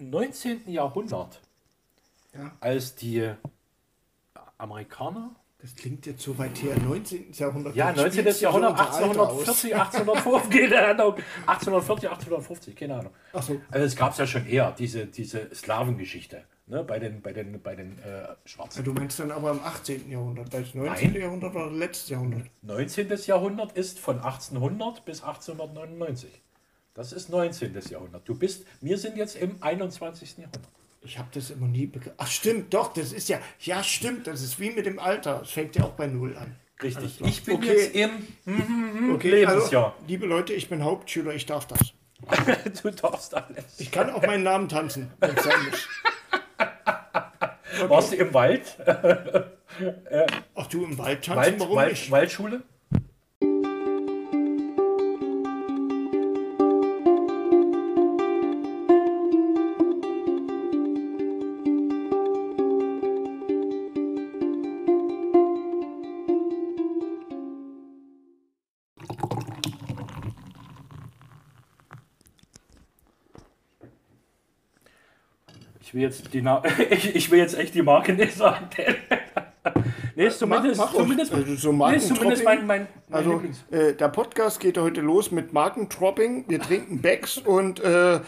19. Jahrhundert, Ja. als die Amerikaner, Das klingt jetzt so weit her. 19. Jahrhundert. ja, Jetzt 19. spielst du so Jahrhundert, unser Alter aus. 1840, 1850, keine Ahnung, 1840, 1850, keine Ahnung. Ach so. Also es gab es ja schon eher, diese, diese Slawengeschichte, ne, bei den, bei den, bei den äh, Ja, Schwarzen. du meinst dann aber im 18. Jahrhundert. Das 19. Nein. Jahrhundert war das letzte Jahrhundert. 19. Jahrhundert ist von 1800 bis 1899. Das ist 19. Jahrhundert. Du bist, wir sind jetzt im 21. Jahrhundert. Ich habe das immer nie begriffen. Ach stimmt, doch, das ist ja, ja stimmt, das ist wie mit dem Alter. Es fängt ja auch bei Null an. Richtig. Ich bin Okay. jetzt im Okay, Lebensjahr. Also, liebe Leute, ich bin Hauptschüler, ich darf das. du darfst alles. Ich kann auch meinen Namen tanzen, wenn es sein muss. Warst du im Wald? Ach du, im Wald tanzen, Wald, warum Wald nicht? Waldschule? Will jetzt die Na ich, ich will jetzt echt die Marke nicht sagen. nee, ist zumindest, Mach- mach zumindest. Also so nee, zumindest mein, mein, mein Also, äh, der Podcast geht heute los mit Markentropping. Wir trinken Becks und äh, äh,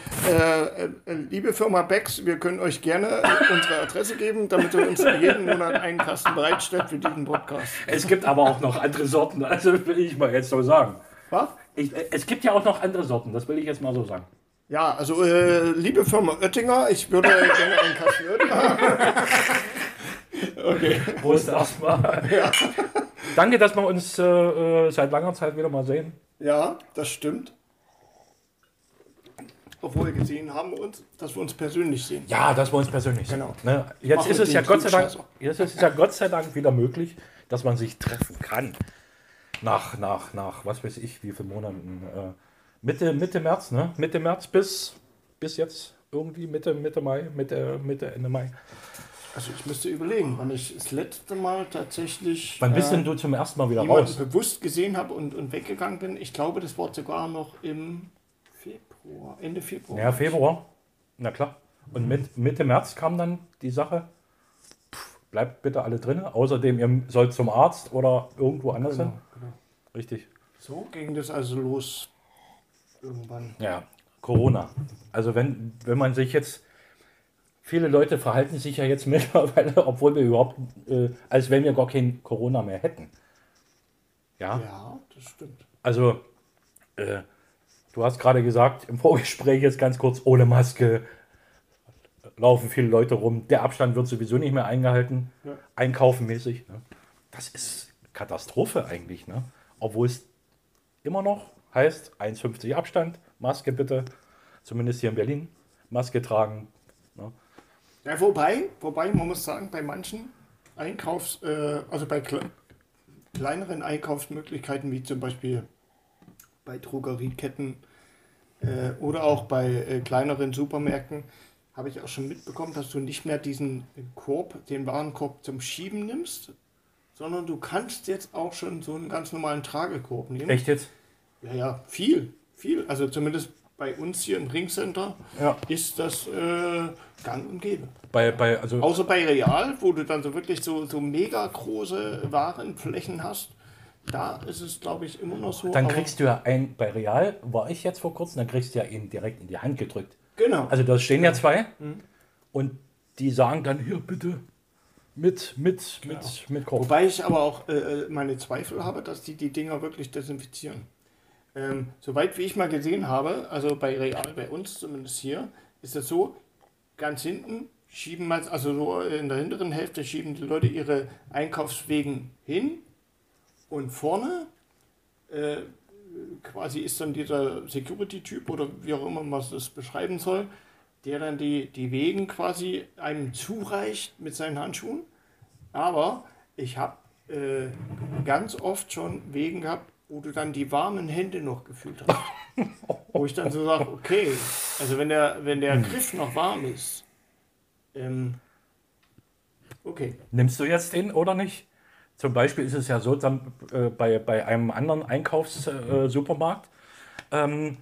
äh, liebe Firma Becks, wir können euch gerne äh, unsere Adresse geben, damit ihr uns jeden Monat einen Kasten bereitstellt für diesen Podcast. Es gibt aber auch noch andere Sorten, also will ich mal jetzt so sagen. Was? Ich, äh, es gibt ja auch noch andere Sorten, das will ich jetzt mal so sagen. Ja, also äh, liebe Firma Oettinger, ich würde gerne einen Kasten Oettinger. Okay. Prost erstmal. Danke, dass wir uns äh, äh, seit langer Zeit wieder mal sehen. Ja, das stimmt. Obwohl wir gesehen haben uns, dass wir uns persönlich sehen. Ja, dass wir uns persönlich sehen. Genau. Ne? Jetzt Machen ist es ja Gott sei Dank, jetzt ist es ja Gott sei Dank wieder möglich, dass man sich treffen kann. Nach, nach, nach, was weiß ich, wie viele Monaten. Äh, Mitte, Mitte März, ne? Mitte März bis, bis jetzt irgendwie Mitte, Mitte Mai, Mitte, Mitte, Ende Mai. Also ich müsste überlegen, wann ich das letzte Mal tatsächlich Wann bist äh, denn du zum ersten Mal wieder raus? bewusst gesehen habe und, und weggegangen bin. Ich glaube, das war sogar noch im Februar, Ende Februar. Ja, Februar. Na klar. Und mit, Mitte März kam dann die Sache, pff, bleibt bitte alle drin. Außerdem, ihr sollt zum Arzt oder irgendwo anders hin. Genau, genau. Richtig. So ging das also los irgendwann. Ja, Corona. Also wenn, wenn man sich jetzt, viele Leute verhalten sich ja jetzt mittlerweile, obwohl wir überhaupt, äh, als wenn wir gar kein Corona mehr hätten. Ja, Ja, das stimmt. also äh, du hast gerade gesagt, im Vorgespräch jetzt ganz kurz, ohne Maske laufen viele Leute rum. Der Abstand wird sowieso nicht mehr eingehalten, Ja. einkaufen mäßig. Ne? Das ist Katastrophe eigentlich, ne? obwohl es immer noch heißt 1,50 Abstand, Maske bitte, zumindest hier in Berlin, Maske tragen. Ne? Ja, wobei, wobei, man muss sagen, bei manchen Einkaufs-, äh, also bei kle kleineren Einkaufsmöglichkeiten, wie zum Beispiel bei Drogerieketten äh, oder auch bei äh, kleineren Supermärkten, habe ich auch schon mitbekommen, dass du nicht mehr diesen Korb, den Warenkorb zum Schieben nimmst, sondern du kannst jetzt auch schon so einen ganz normalen Tragekorb nehmen. Echt jetzt? Ja, ja, viel, viel. Also zumindest bei uns hier im Ringcenter Ja. ist das äh, gang und gäbe. Bei, bei, also, Außer bei Real, wo du dann so wirklich so, so mega große Warenflächen hast, da ist es, glaube ich, immer noch so. dann kriegst du ja ein, bei Real war ich jetzt vor kurzem, dann kriegst du ja ihn direkt in die Hand gedrückt. Genau. Also da stehen ja zwei und die sagen dann hier bitte mit, mit, mit, mit Korb. Wobei ich aber auch äh, meine Zweifel habe, dass die die Dinger wirklich desinfizieren. Ähm, soweit wie ich mal gesehen habe, also bei Real, bei uns zumindest hier, ist das so, ganz hinten schieben mal, also so in der hinteren Hälfte schieben die Leute ihre Einkaufswegen hin und vorne äh, quasi ist dann dieser Security-Typ oder wie auch immer man das beschreiben soll, der dann die, die Wegen quasi einem zureicht mit seinen Handschuhen. Aber ich habe äh, ganz oft schon Wegen gehabt, wo du dann die warmen Hände noch gefühlt hast. wo ich dann so sage, okay, also wenn der, wenn der Griff noch warm ist, ähm, okay. Nimmst du jetzt den oder nicht? Zum Beispiel ist es ja so, dann, äh, bei, bei einem anderen Einkaufssupermarkt, äh, ähm,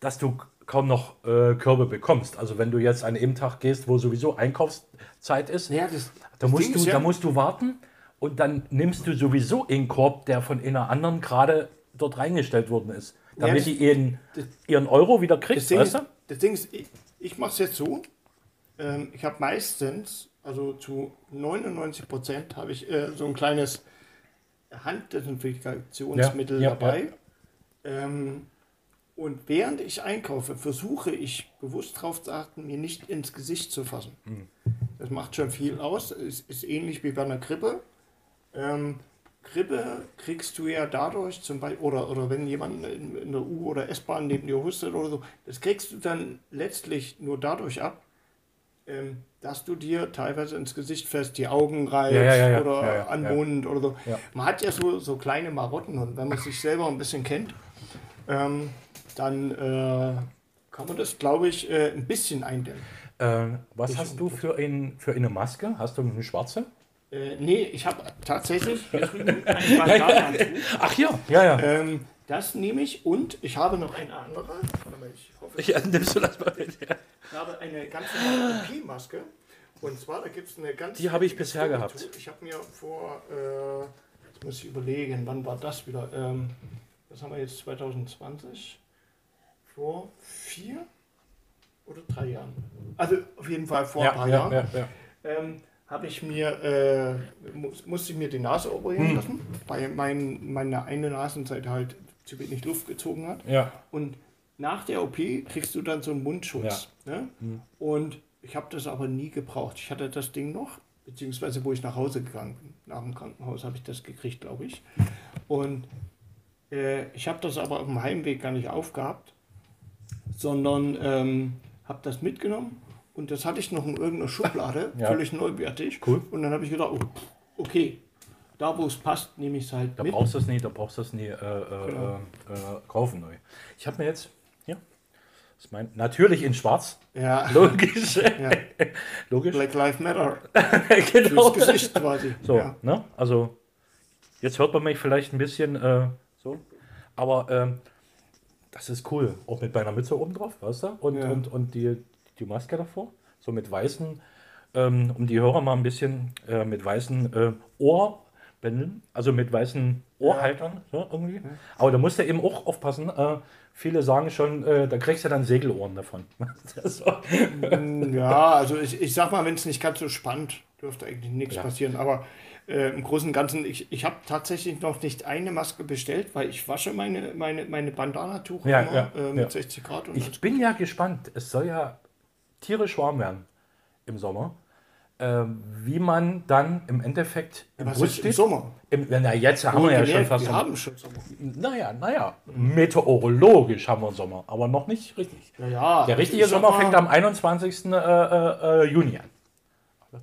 dass du kaum noch äh, Körbe bekommst. Also wenn du jetzt an einem Tag gehst, wo sowieso Einkaufszeit ist, Ja, das, da, das musst Ding du, ist ja- da musst du warten und dann nimmst du sowieso einen Korb, der von einer anderen gerade dort reingestellt worden ist. Damit das- die ihren, das- ihren Euro wieder Das kriegst, Ding, weißt ist, du? das Ding ist, ich, ich mache es jetzt so. Ähm, ich habe meistens, also zu 99 Prozent, habe ich äh, so ein kleines Handdesinfektionsmittel Ja, ja, dabei. Ähm, und während ich einkaufe, versuche ich bewusst darauf zu achten, mir nicht ins Gesicht zu fassen. Hm. Das macht schon viel aus. Es ist ähnlich wie bei einer Grippe. Ähm, Grippe kriegst du ja dadurch zum Beispiel, oder, oder wenn jemand in, in der U- oder S-Bahn neben dir hustet oder so, das kriegst du dann letztlich nur dadurch ab, ähm, dass du dir teilweise ins Gesicht fest die Augen reibst Ja, ja, ja, oder an den Mund oder so. Man hat ja so, so kleine Marotten und wenn man sich selber ein bisschen kennt, ähm, dann äh, kann man das, glaube ich, äh, ein bisschen eindämmen. Äh, was hast du für, ein, für eine Maske? Hast du eine schwarze? Äh, nee, ich habe tatsächlich. Ach ja, ja, ja. Ähm, das nehme ich und ich habe noch eine andere. Warte mal, ich hoffe, Ja, nimmst du das mal mit? ich habe eine ganz normale OP-Maske. Und zwar, da gibt es eine ganz. Die habe ich bisher Story gehabt. Ich habe mir vor, äh, jetzt muss ich überlegen, wann war das wieder? Ähm, was haben wir jetzt, 2020? Vor vier oder drei Jahren? Also auf jeden Fall vor ein paar Ja, Jahren. ja, ja, ja. ähm, habe ich mir, äh, muss, musste ich mir die Nase operieren Hm. lassen, weil mein, meine eine Nasenseite halt zu wenig Luft gezogen hat. ja. Und nach der OP kriegst du dann so einen Mundschutz. Ne? Hm. Und ich habe das aber nie gebraucht. Ich hatte das Ding noch, beziehungsweise wo ich nach Hause gegangen bin. Nach dem Krankenhaus habe ich das gekriegt, glaube ich. Und äh, ich habe das aber auf dem Heimweg gar nicht aufgehabt, sondern ähm, habe das mitgenommen und das hatte ich noch in irgendeiner Schublade, Ja. völlig neuwertig. Cool. Und dann habe ich gedacht, oh, okay, da wo es passt, nehme ich es halt Da mit. brauchst du es nie, da brauchst du es nie äh, äh, Genau. äh, äh, kaufen neu. Ich habe mir jetzt, ja, das ist mein, natürlich in schwarz, Ja, logisch, ja. logisch, Black Lives Matter. genau. Fürs Gesicht quasi. So, Ja. ne, also jetzt hört man mich vielleicht ein bisschen äh, so, aber ähm, das ist cool, auch mit meiner Mütze oben drauf, weißt du, und, Ja. und, und die, die Maske davor, so mit weißen, ähm, um die Hörer mal ein bisschen äh, mit weißen äh, Ohrbändeln, also mit weißen Ohrhaltern, so irgendwie. Aber da musst du eben auch aufpassen. Äh, viele sagen schon, äh, da kriegst du dann Segelohren davon. so. Ja, also ich, ich sag mal, wenn es nicht ganz so spannend, dürfte eigentlich nichts Ja. passieren. Aber äh, im Großen und Ganzen, ich, ich habe tatsächlich noch nicht eine Maske bestellt, weil ich wasche meine, meine, meine Bandana-Tuch Ja, immer ja, äh, mit ja. 60 Grad. Und Ich bin ja gespannt. Es soll ja tierisch warm werden im Sommer. Ähm, wie man dann im Endeffekt im was Bus ist im steht. Sommer? Im, na, jetzt haben wir ja schon fast wir Sommer. haben schon Sommer. Naja, naja, meteorologisch haben wir Sommer, aber noch nicht richtig. Ja, ja, Der richtige Sommer fängt am 21. Äh, äh, äh, Juni an.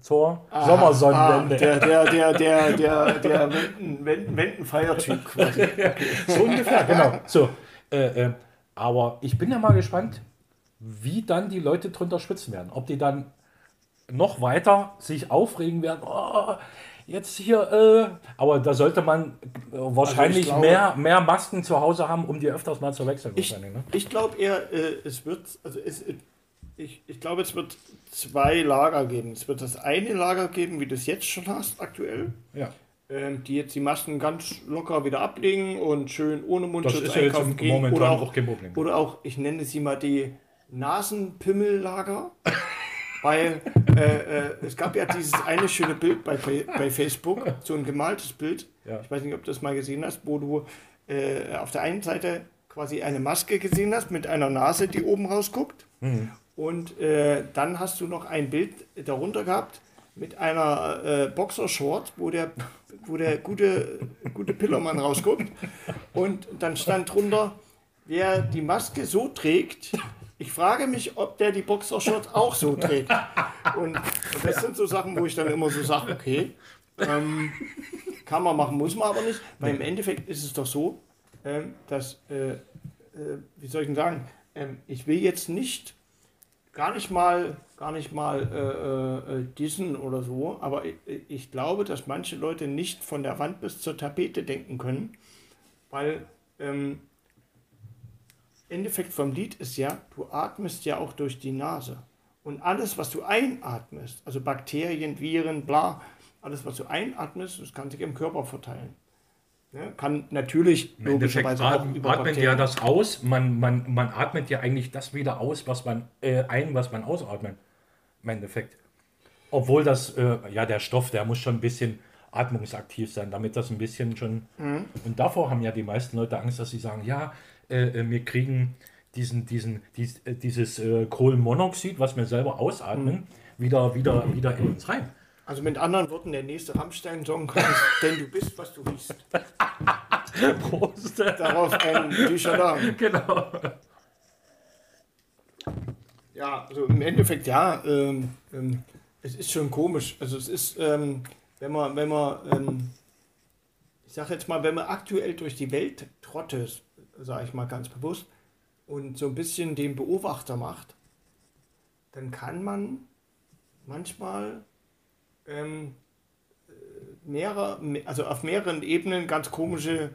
Zur Ah, Sommersonnenwende. Ah, der, der, der, der, der, der Wenden, Wenden, Wendenfeiertyp quasi. So ungefähr, genau. So, äh, äh, aber ich bin ja mal gespannt, wie dann die Leute drunter schwitzen werden. Ob die dann noch weiter sich aufregen werden. Oh, jetzt hier, äh, aber da sollte man äh, wahrscheinlich glaube- mehr, mehr Masken zu Hause haben, um die öfters mal zu wechseln. Ich, ne? ich glaube eher, äh, es wird, also es, ich, ich glaube, es wird zwei Lager geben. Es wird das eine Lager geben, wie du es jetzt schon hast, aktuell, Ja. ähm, die jetzt die Masken ganz locker wieder ablegen und schön ohne Das Mundschutz ist ja einkaufen gehen. momentan Oder auch, auch kein Problem. oder auch, ich nenne sie mal die Nasenpimmellager. Weil äh, äh, es gab ja dieses eine schöne Bild bei, bei Facebook, so ein gemaltes Bild. Ja. Ich weiß nicht, ob du das mal gesehen hast, wo du äh, auf der einen Seite quasi eine Maske gesehen hast mit einer Nase, die oben rausguckt. Und äh, dann hast du noch ein Bild darunter gehabt mit einer äh, Boxershort, wo der, wo der gute, gute Pillermann rausguckt. Und dann stand drunter, wer die Maske so trägt, ich frage mich, ob der die Boxershorts auch so trägt. Und, und das sind so Sachen, wo ich dann immer so sage, okay, ähm, kann man machen, muss man aber nicht. Weil im Endeffekt ist es doch so, ähm, dass, äh, äh, wie soll ich denn sagen, ähm, ich will jetzt nicht, gar nicht mal, gar nicht mal äh, äh, dissen oder so, aber ich, ich glaube, dass manche Leute nicht von der Wand bis zur Tapete denken können, weil ähm, Endeffekt vom Lied ist ja, du atmest ja auch durch die Nase. Und alles, was du einatmest, also Bakterien, Viren, bla, alles, was du einatmest, das kann sich im Körper verteilen. Ne? Kann natürlich Im logischerweise auch über atmet Bakterien. ja das aus. Man, man, man atmet ja eigentlich das wieder aus, was man äh, ein, was man ausatmet. Im Endeffekt. Obwohl das, äh, ja, der Stoff, der muss schon ein bisschen atmungsaktiv sein, damit das ein bisschen schon. Mhm. Und davor haben ja die meisten Leute Angst, dass sie sagen, ja, äh, äh wir kriegen diesen, diesen, dies, äh, dieses äh, Kohlenmonoxid, was wir selber ausatmen, mhm. wieder, wieder, wieder in uns rein. Also mit anderen Worten, der nächste Rammstein-Song ist, denn du bist, was du riechst. Prost. Darauf ein Duschala. Genau. Ja, also im Endeffekt, ja, ähm, ähm, es ist schon komisch. Also es ist, ähm, wenn man, wenn man, ähm, ich sage jetzt mal, wenn man aktuell durch die Welt trottet, sage ich mal ganz bewusst, und so ein bisschen den Beobachter macht, dann kann man manchmal ähm, mehrere, also auf mehreren Ebenen ganz komische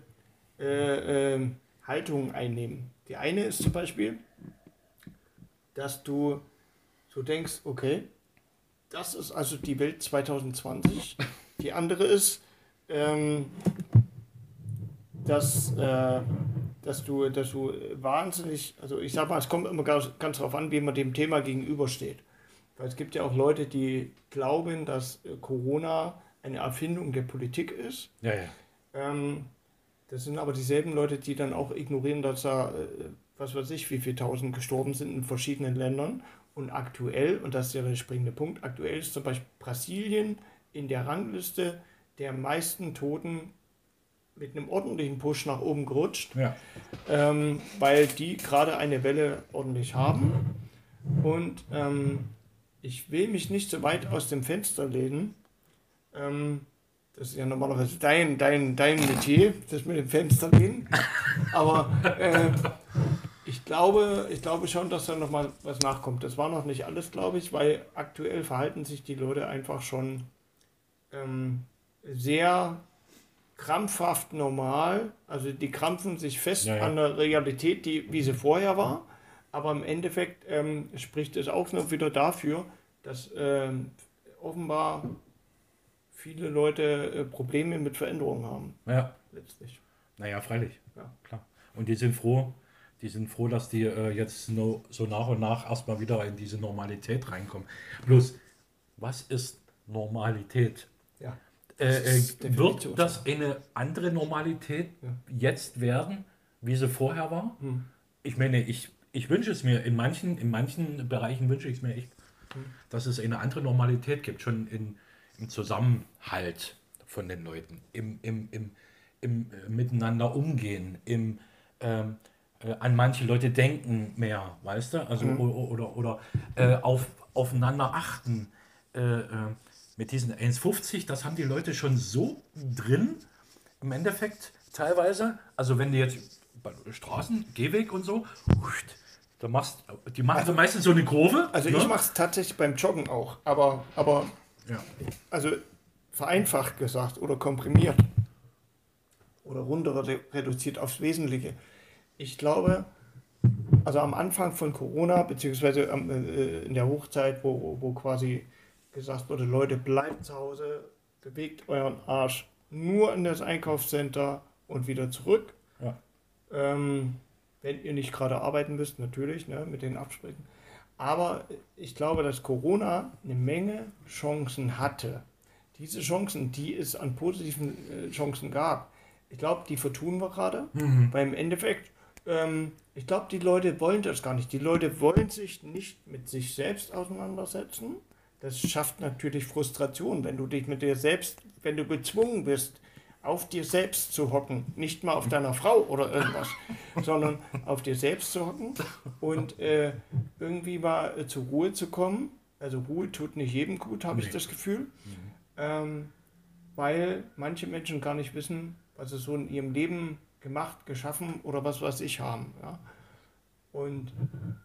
äh, äh, Haltungen einnehmen. Die eine ist zum Beispiel, dass du so denkst, okay, das ist also die Welt 2020. Die andere ist, ähm, dass, äh, dass, du, dass du wahnsinnig, also ich sag mal, es kommt immer ganz, ganz darauf an, wie man dem Thema gegenübersteht. Weil es gibt ja auch Leute, die glauben, dass äh, Corona eine Erfindung der Politik ist. Ja, ja. Ähm, das sind aber dieselben Leute, die dann auch ignorieren, dass da, äh, was weiß ich, wie viele tausend gestorben sind in verschiedenen Ländern. Und aktuell, und das ist ja der springende Punkt, aktuell ist zum Beispiel Brasilien in der Rangliste der meisten Toten mit einem ordentlichen Push nach oben gerutscht, ja. ähm, weil die gerade eine Welle ordentlich haben. Und ähm, ich will mich nicht so weit aus dem Fenster lehnen. Ähm, das ist ja normalerweise dein, dein, dein Metier, das mit dem Fenster lehnen. Aber äh, ich glaube, ich glaube schon, dass da noch mal was nachkommt. Das war noch nicht alles, glaube ich, weil aktuell verhalten sich die Leute einfach schon ähm, sehr krampfhaft normal. Also die krampfen sich fest ja, ja. an der Realität, die, wie sie vorher war. Aber im Endeffekt ähm, spricht es auch nur wieder dafür, dass ähm, offenbar viele Leute äh, Probleme mit Veränderungen haben. Ja. Letztlich. Naja, freilich. Ja. Klar. Und die sind froh, die sind froh, dass die äh, jetzt no, so nach und nach erstmal wieder in diese Normalität reinkommen. Bloß, was ist Normalität? Ja. Äh, äh, wird das eine andere Normalität ja. jetzt werden, wie sie vorher war? Hm. Ich meine, ich ich wünsche es mir, in manchen, in manchen Bereichen wünsche ich es mir echt, dass es eine andere Normalität gibt, schon in, im Zusammenhalt von den Leuten, im, im, im, im äh, Miteinander umgehen, im ähm, äh, an manche Leute denken mehr, weißt du? Also mhm. oder, oder, oder äh, auf, aufeinander achten. Äh, äh mit diesen 1,50, das haben die Leute schon so drin, im Endeffekt teilweise. Also wenn die jetzt bei Straßen, Gehweg und so, da machst, die machen also, meistens so eine Kurve. Also ne? ich mache es tatsächlich beim Joggen auch, aber, aber ja. also vereinfacht gesagt oder komprimiert oder runter reduziert aufs Wesentliche. Ich glaube, also am Anfang von Corona, beziehungsweise äh, in der Hochzeit, wo, wo quasi gesagt wurde, Leute, bleibt zu Hause, bewegt euren Arsch nur in das Einkaufscenter und wieder zurück. Ja. Ähm, wenn ihr nicht gerade arbeiten müsst, natürlich, ne, mit den Absprechen. Aber ich glaube, dass Corona eine Menge Chancen hatte. Diese Chancen, die es an positiven äh, Chancen gab, ich glaube, die vertun wir gerade. Mhm. Weil im Endeffekt, ähm, ich glaube, die Leute wollen das gar nicht. Die Leute wollen sich nicht mit sich selbst auseinandersetzen. Das schafft natürlich Frustration, wenn du dich mit dir selbst, wenn du gezwungen bist, auf dir selbst zu hocken, nicht mal auf deiner Frau oder irgendwas, sondern auf dir selbst zu hocken und äh, irgendwie mal äh, zur Ruhe zu kommen. Also Ruhe tut nicht jedem gut, habe nee. ich das Gefühl, mhm. ähm, weil manche Menschen gar nicht wissen, was sie so in ihrem Leben gemacht, geschaffen oder was weiß ich haben. Ja? Und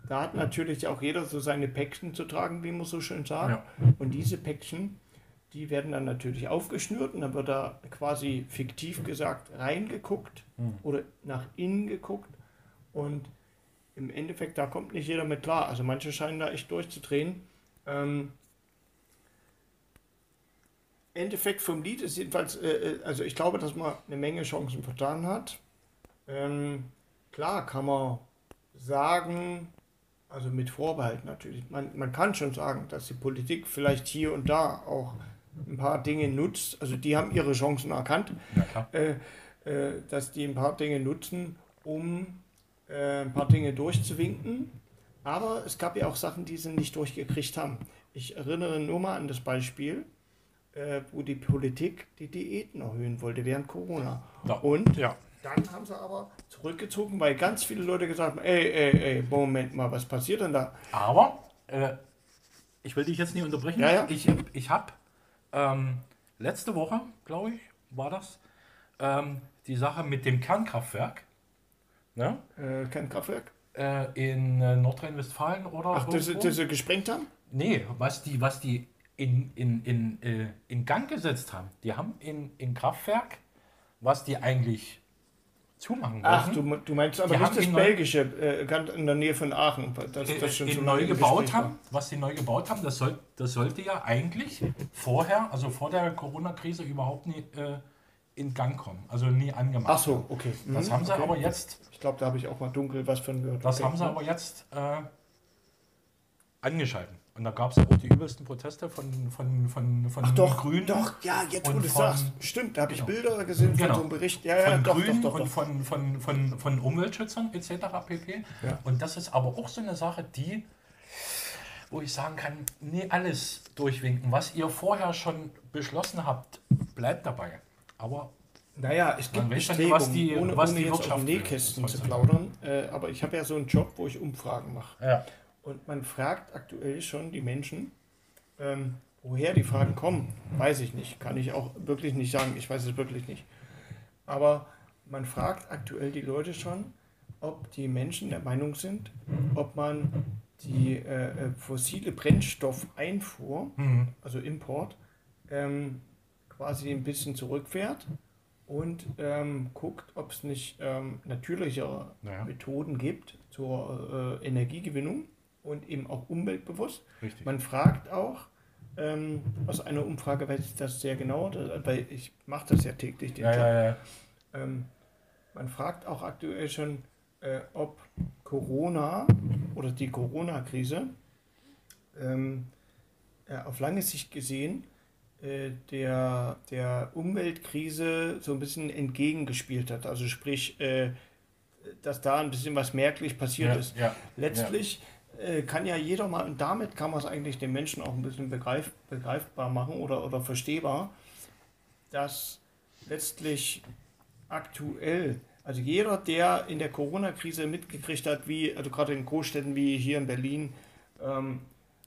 da hat natürlich auch jeder so seine Päckchen zu tragen, wie man so schön sagt. Ja. Und diese Päckchen die werden dann natürlich aufgeschnürt und dann wird da quasi fiktiv gesagt reingeguckt mhm. oder nach innen geguckt. Und im Endeffekt, da kommt nicht jeder mit klar. Also manche scheinen da echt durchzudrehen. Ähm, Endeffekt vom Lied ist jedenfalls, äh, äh, also ich glaube, dass man eine Menge Chancen vertan hat. Ähm, klar kann man sagen, also mit Vorbehalt natürlich, man, man kann schon sagen, dass die Politik vielleicht hier und da auch ein paar Dinge nutzt, also die haben ihre Chancen erkannt, Ja, äh, äh, dass die ein paar Dinge nutzen, um äh, ein paar Dinge durchzuwinken. Aber es gab ja auch Sachen, die sie nicht durchgekriegt haben. Ich erinnere nur mal an das Beispiel, äh, wo die Politik die Diäten erhöhen wollte während Corona. Ja. Und Ja. Dann haben sie aber zurückgezogen, weil ganz viele Leute gesagt haben, ey, ey, ey, Moment mal, was passiert denn da? Aber, äh, ich will dich jetzt nicht unterbrechen. Ja, ja. Ich, ich habe ähm, letzte Woche, glaube ich, war das, ähm, die Sache mit dem Kernkraftwerk ne? Äh, kein Kraftwerk? äh, in äh, Nordrhein-Westfalen oder Ach, das, das sie gesprengt haben? Nee, was die, was die in, in, in, äh, in Gang gesetzt haben. Die haben in, in Kraftwerk, was die eigentlich zumachen wollten, Ach, du, du meinst aber Die nicht das belgische, äh, ganz in der Nähe von Aachen. Das, äh, das schon in so neu gebaut haben, was die neu gebaut haben, das, soll, das sollte ja eigentlich vorher, also vor der Corona-Krise überhaupt nie äh, in Gang kommen, also nie angemacht. Ach so, okay. Das Mhm, haben sie okay. aber jetzt, Ich glaube, da habe ich auch mal dunkel was von gehört. das Okay. haben sie aber jetzt äh, angeschalten. Und da gab es auch die übelsten Proteste von, von, von, von Ach doch, Grünen. doch, ja, jetzt wo du sagst. Stimmt, da habe ich Genau. Bilder gesehen Genau. von so einem Bericht. Ja, ja, von doch, Grünen doch, doch, und von, von, von, von Umweltschützern etc. pp. Ja. Und das ist aber auch so eine Sache, die, wo ich sagen kann, nie alles durchwinken. Was ihr vorher schon beschlossen habt, bleibt dabei. Aber Naja, es gibt ja Bestrebungen, was die- ohne, was ohne die jetzt Wirtschaft auf Nähkästen zu plaudern. Äh, aber ich habe ja so einen Job, wo ich Umfragen mache. ja, Und man fragt aktuell schon die Menschen, ähm, woher die Fragen kommen, weiß ich nicht. Kann ich auch wirklich nicht sagen. Ich weiß es wirklich nicht. Aber man fragt aktuell die Leute schon, ob die Menschen der Meinung sind, ob man die äh, äh, fossile Brennstoffeinfuhr, mhm. also Import, ähm, quasi ein bisschen zurückfährt und ähm, guckt, ob es nicht ähm, natürlichere Ja. Methoden gibt zur äh, Energiegewinnung und eben auch umweltbewusst. richtig. Man fragt auch, ähm, aus einer Umfrage weiß ich das sehr genau, weil ich mache das ja täglich, den ja, Job. ja, ja. Ähm, man fragt auch aktuell schon, äh, ob Corona oder die Corona-Krise ähm, äh, auf lange Sicht gesehen äh, der, der Umweltkrise so ein bisschen entgegengespielt hat. Also sprich, äh, dass da ein bisschen was merklich passiert ja, ist. ja. Letztlich äh, kann ja jeder mal, und damit kann man es eigentlich den Menschen auch ein bisschen begreif, begreifbar machen oder, oder verstehbar, dass letztlich aktuell, also jeder, der in der Corona-Krise mitgekriegt hat, wie, also gerade in Großstädten wie hier in Berlin, ähm,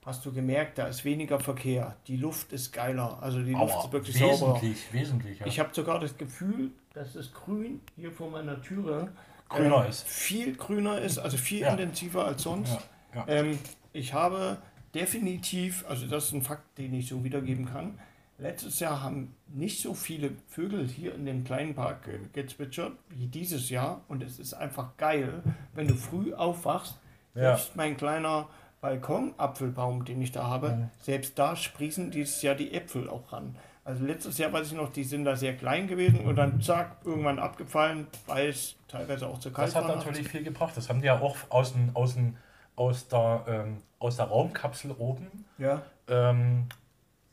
hast du gemerkt, da ist weniger Verkehr, die Luft ist geiler, also die Luft Aber ist wirklich sauberer. wesentlich, wesentlich. Ja. Ich habe sogar das Gefühl, dass das Grün hier vor meiner Türe Grüner äh, ist. viel grüner ist, also viel Ja. intensiver als sonst. ja, ja. Ähm, ich habe definitiv, also das ist ein Fakt, den ich so wiedergeben kann. Letztes Jahr haben nicht so viele Vögel hier in dem kleinen Park äh, gezwitschert wie dieses Jahr. Und es ist einfach geil, wenn du früh aufwachst. Ja. Selbst mein kleiner Balkonapfelbaum, den ich da habe, Mhm. selbst da sprießen dieses Jahr die Äpfel auch ran. Also letztes Jahr weiß ich noch, die sind da sehr klein gewesen und dann zack, irgendwann abgefallen, weil es teilweise auch zu kalt Das hat war. natürlich viel gebracht. Das haben die ja auch aus, den, aus, den, aus, der, ähm, aus der Raumkapsel oben Ja. ähm,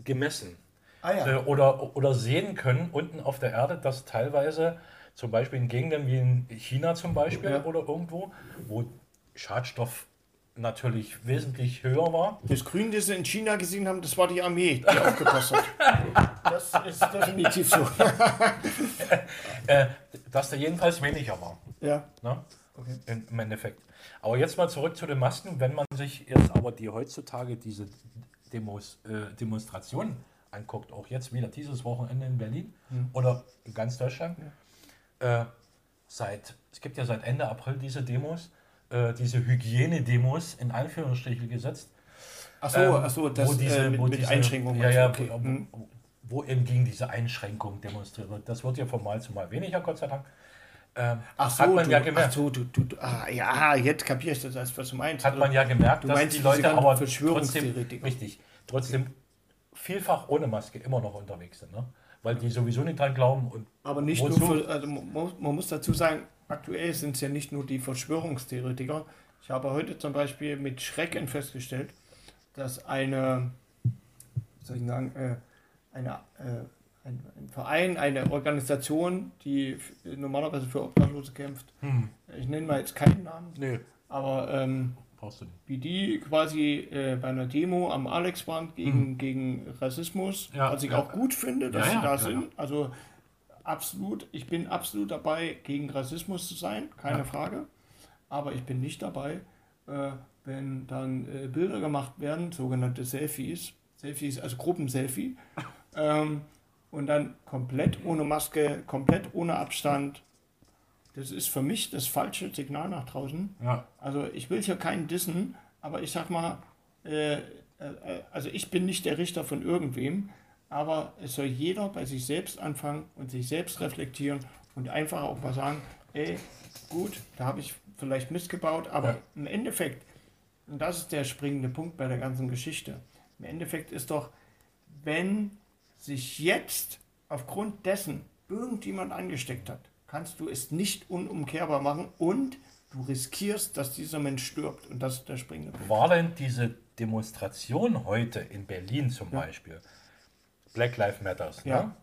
gemessen. Ah ja. äh, oder, oder sehen können unten auf der Erde, dass teilweise zum Beispiel in Gegenden wie in China zum Beispiel Ja. oder irgendwo, wo Schadstoff natürlich wesentlich höher war, Das Grün, das sie in China gesehen haben, das war die Armee, die aufgepasst hat. Das ist definitiv so. äh, dass da jedenfalls weniger war. Ja. Ne? Okay. Im Endeffekt. Aber jetzt mal zurück zu den Masken. Wenn man sich jetzt aber die heutzutage diese Demos, äh, Demonstrationen anguckt, auch jetzt wieder dieses Wochenende in Berlin Mhm. oder in ganz Deutschland, äh, seit, es gibt ja seit Ende April diese Demos, äh, diese Hygienedemos in Anführungsstrichen gesetzt. Achso, ähm, ach so, das wo diese, äh, mit, wo mit diese, Einschränkungen. Ja, ja, okay. wo, wo, wo eben gegen diese Einschränkung demonstriert wird. Das wird ja von Mal zu Mal weniger, Gott sei Dank. Ähm, Ach so, hat man du, ja ach gemerkt. so, du, du, ah, ja, jetzt kapiere ich das, was du meinst. hat man ja gemerkt, du dass meinst die Leute aber trotzdem, Verschwörungstheoretiker. richtig, trotzdem vielfach ohne Maske immer noch unterwegs sind, ne? weil die sowieso nicht dran glauben und Aber nicht nur, für, also man, muss- dazu sagen, aktuell sind es ja nicht nur die Verschwörungstheoretiker. Ich habe heute zum Beispiel mit Schrecken festgestellt, dass eine, wie soll ich sagen, äh, eine, äh, ein, ein Verein, eine Organisation, die normalerweise für Obdachlose kämpft, ich nenne mal jetzt keinen Namen, nee, aber ähm, wie die quasi äh, bei einer Demo am Alexbrand gegen, gegen Rassismus, Hm. Ja, was ich ja. auch gut finde, dass Ja, sie da sind. Also absolut, ich bin absolut dabei, gegen Rassismus zu sein, keine. Frage. Aber ich bin nicht dabei, äh, wenn dann äh, Bilder gemacht werden, sogenannte Selfies, Selfies, also Gruppenselfie, ähm, und dann komplett ohne Maske, komplett ohne Abstand. Das ist für mich das falsche Signal nach draußen. Ja, Also ich will hier keinen dissen, aber ich sag mal, äh, äh, also ich bin nicht der Richter von irgendwem, aber es soll jeder bei sich selbst anfangen und sich selbst reflektieren und einfach auch mal sagen, ey, gut, da habe ich vielleicht missgebaut, aber Ja. im Endeffekt, und das ist der springende Punkt bei der ganzen Geschichte, im Endeffekt ist doch, wenn sich jetzt aufgrund dessen irgendjemand angesteckt hat, kannst du es nicht unumkehrbar machen und du riskierst, dass dieser Mensch stirbt. Und das ist der springende Punkt. war denn diese Demonstration heute in Berlin zum Beispiel, Black Lives Matters, Ja. ne?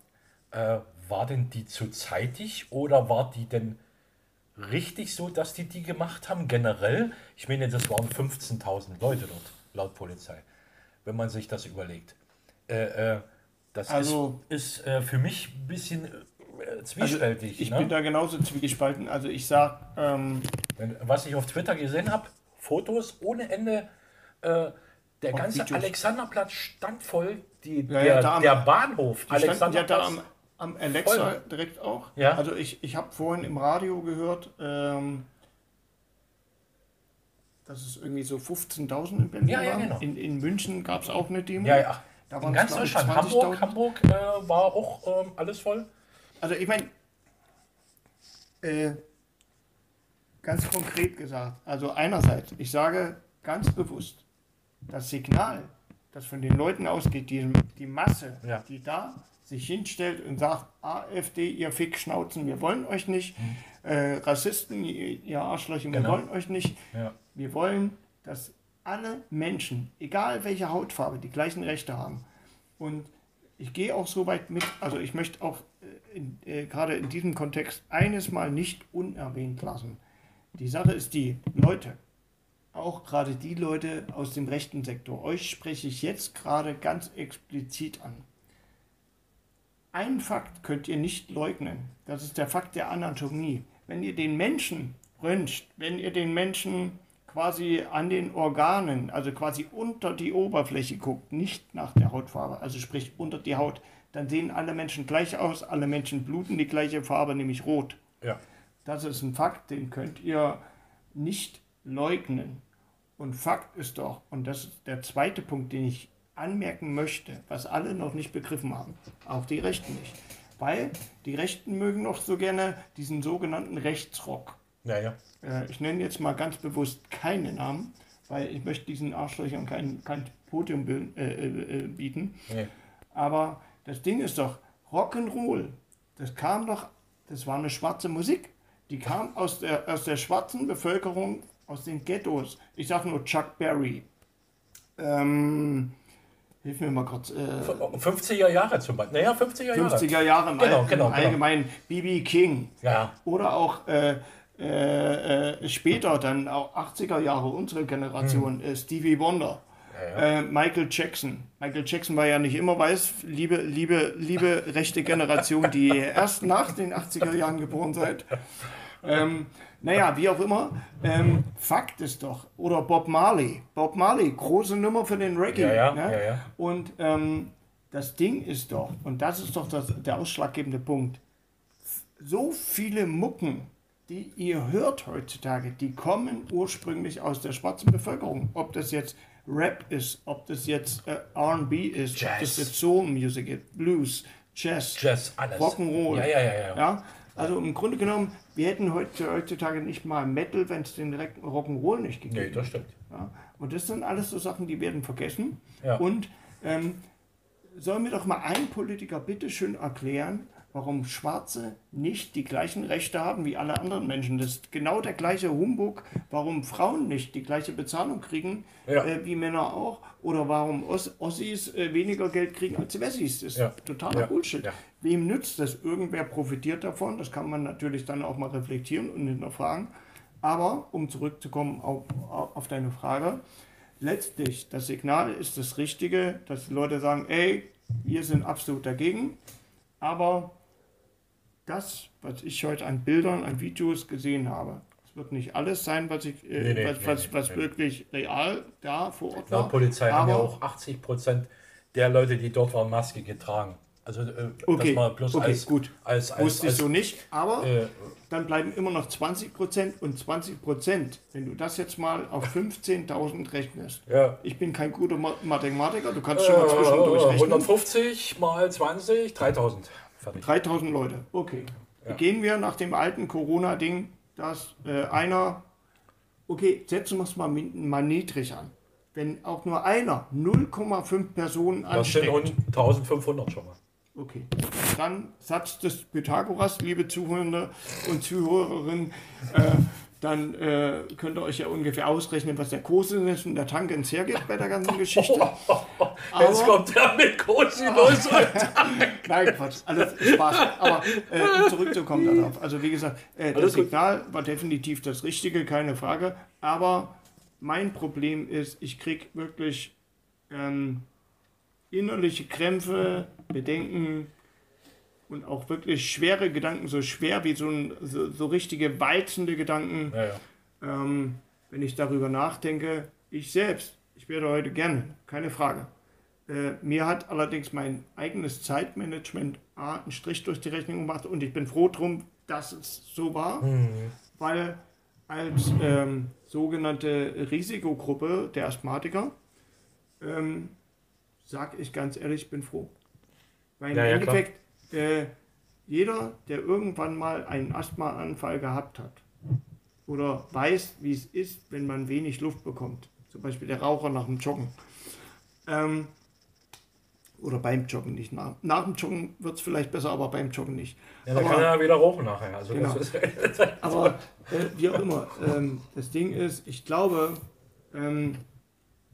äh, war denn die zu zeitig oder war die denn richtig so, dass die die gemacht haben generell? Ich meine, das waren 15.000 Leute dort, laut Polizei, wenn man sich das überlegt. Äh, äh, das Also- ist, ist äh, für mich ein bisschen äh, zwiespältig. Ich ne? bin da genauso zwiegespalten. Also ich sag, ähm, was ich auf Twitter gesehen habe, Fotos ohne Ende. Äh, der ganze. Alexanderplatz stand voll. Die, Ja, der, ja, da am- der Bahnhof die standen ja Alexanderplatz. da am, am Alexa Voll. direkt auch. Ja. Also ich, ich habe vorhin im Radio gehört, ähm, dass es irgendwie so 15.000 in Berlin Ja, ja, waren. genau. In, in München gab es auch eine Demo. ja, ja. Da In ganz Deutschland. 20.000. Hamburg, Hamburg äh, war auch ähm, alles voll. Also ich meine, äh, ganz konkret gesagt, also einerseits, ich sage ganz bewusst, das Signal, das von den Leuten ausgeht, die, die Masse, Ja. die da sich hinstellt und sagt, AfD, ihr Fickschnauzen, wir wollen euch nicht, äh, Rassisten, ihr, Arschlöcher, wir. Genau. wollen euch nicht, Ja. wir wollen, dass alle Menschen, egal welche Hautfarbe, die gleichen Rechte haben. Und ich gehe auch so weit mit, also ich möchte auch äh, in, äh, gerade in diesem Kontext eines Mal nicht unerwähnt lassen. Die Sache ist die, Leute, auch gerade die Leute aus dem rechten Sektor, euch spreche ich jetzt gerade ganz explizit an. Einen Fakt könnt ihr nicht leugnen. Das ist der Fakt der Anatomie. Wenn ihr den Menschen röntgt, wenn ihr den Menschen quasi an den Organen, also quasi unter die Oberfläche guckt, nicht nach der Hautfarbe, also sprich unter die Haut, dann sehen alle Menschen gleich aus, alle Menschen bluten die gleiche Farbe, nämlich rot. Ja. Das ist ein Fakt, den könnt ihr nicht leugnen. Und Fakt ist doch, und das ist der zweite Punkt, den ich anmerken möchte, was alle noch nicht begriffen haben, auch die Rechten nicht. Weil die Rechten mögen noch so gerne diesen sogenannten Rechtsrock. Ja, ja. Äh, ich nenne jetzt mal ganz bewusst keine Namen, weil ich möchte diesen Arschlöchern kein, kein Podium äh, äh, äh, bieten. Nee. Aber das Ding ist doch, Rock'n'Roll, das kam doch, das war eine schwarze Musik. Die kam aus der, aus der schwarzen Bevölkerung, aus den Ghettos. Ich sag nur Chuck Berry. Ähm, hilf mir mal kurz. Äh, 50er Jahre zum Beispiel. Naja, 50er Jahre. 50er Jahre im, Genau, All- genau, im Allgemeinen. B.B. King. Ja. Oder auch äh, äh, äh, später dann auch 80er Jahre, unsere Generation, äh, Stevie Wonder. Äh, Michael Jackson. Michael Jackson war ja nicht immer weiß, liebe, liebe, liebe rechte Generation, die erst nach den 80er Jahren geboren seid. Ähm, naja, wie auch immer. Ähm, Fakt ist doch, oder Bob Marley. Bob Marley, große Nummer für den Reggae. Ja, ja, ne? ja, ja. Und ähm, das Ding ist doch, und das ist doch das, der ausschlaggebende Punkt, so viele Mucken, die ihr hört heutzutage, die kommen ursprünglich aus der schwarzen Bevölkerung. Ob das jetzt Rap ist, ob das jetzt äh, RB ist, ob Jazz. das jetzt Soul Music ist, Blues, Jazz, Jazz, alles. Rock'n'Roll. Ja, ja, ja, ja. ja? Also im Grunde genommen, wir hätten heutzutage nicht mal Metal, wenn es den direkten Rock'n'Roll nicht gegeben Nee, das stimmt. ja? Und das sind alles so Sachen, die werden vergessen. Ja. Und ähm, soll mir doch mal ein Politiker bitte schön erklären, warum Schwarze nicht die gleichen Rechte haben wie alle anderen Menschen. Das ist genau der gleiche Humbug, warum Frauen nicht die gleiche Bezahlung kriegen Ja. äh, wie Männer auch. Oder warum Os Ossis äh, weniger Geld kriegen als Wessis. Das ist Ja. totaler Ja. Bullshit. Wem nützt das? Irgendwer profitiert davon. Das kann man natürlich dann auch mal reflektieren und hinterfragen. Aber um zurückzukommen auf, auf auf deine Frage, letztlich das Signal ist das Richtige, dass die Leute sagen, ey, wir sind absolut dagegen. Aber das, was ich heute an Bildern, an Videos gesehen habe, es wird nicht alles sein, was, ich, äh, Nee, nee, was, nee, was, was wirklich real da vor Ort Laut war. Polizei haben ja auch 80 Prozent der Leute, die dort waren, Maske getragen. Also äh, Okay, bloß okay, als, gut. als, als, Wusste ich so nicht, aber äh, dann bleiben immer noch 20 Prozent und 20 Prozent, wenn du das jetzt mal auf 15.000 rechnest. ja. Ich bin kein guter Ma- Mathematiker, du kannst schon mal zwischendurch Äh, rechnen. 150 mal 20, 3000. Fertig. 3000 Leute, okay. Ja. Gehen wir nach dem alten Corona-Ding, dass äh, einer, okay, setzen wir es mal, mal niedrig an. Wenn auch nur einer 0,5 Personen Das sind ansteckt, 1500 schon mal. okay, dann Satz des Pythagoras, liebe Zuhörer und Zuhörerinnen, äh, dann äh, könnt ihr euch ja ungefähr ausrechnen, was der Kosinus und der Tangens hergibt bei der ganzen Geschichte. Jetzt kommt der mit Cosinus und Nein, Quatsch, alles Spaß. Aber äh, um zurückzukommen darauf. Also wie gesagt, äh, das. Signal war definitiv das Richtige, keine Frage. Aber mein Problem ist, ich kriege wirklich ähm, innerliche Krämpfe, Bedenken und auch wirklich schwere Gedanken, so schwer wie so, ein, so, so richtige walzende Gedanken, ja, ja. ähm, wenn ich darüber nachdenke. Ich selbst, ich werde heute gerne, keine Frage. Äh, mir hat allerdings mein eigenes Zeitmanagement A, einen Strich durch die Rechnung gemacht und ich bin froh drum, dass es so war, weil als ähm, sogenannte Risikogruppe der Asthmatiker, ähm, sage ich ganz ehrlich, ich bin froh. Weil im Ja, ja, klar. Äh, jeder, der irgendwann mal einen Asthmaanfall gehabt hat oder weiß, wie es ist, wenn man wenig Luft bekommt, zum Beispiel der Raucher nach dem Joggen, ähm, oder beim Joggen nicht. Nach, nach dem Joggen wird es vielleicht besser, aber beim Joggen nicht. ja da kann er wieder rauchen nachher. Also Genau. aber äh, wie auch immer, ähm, das Ding ist, ich glaube, ähm,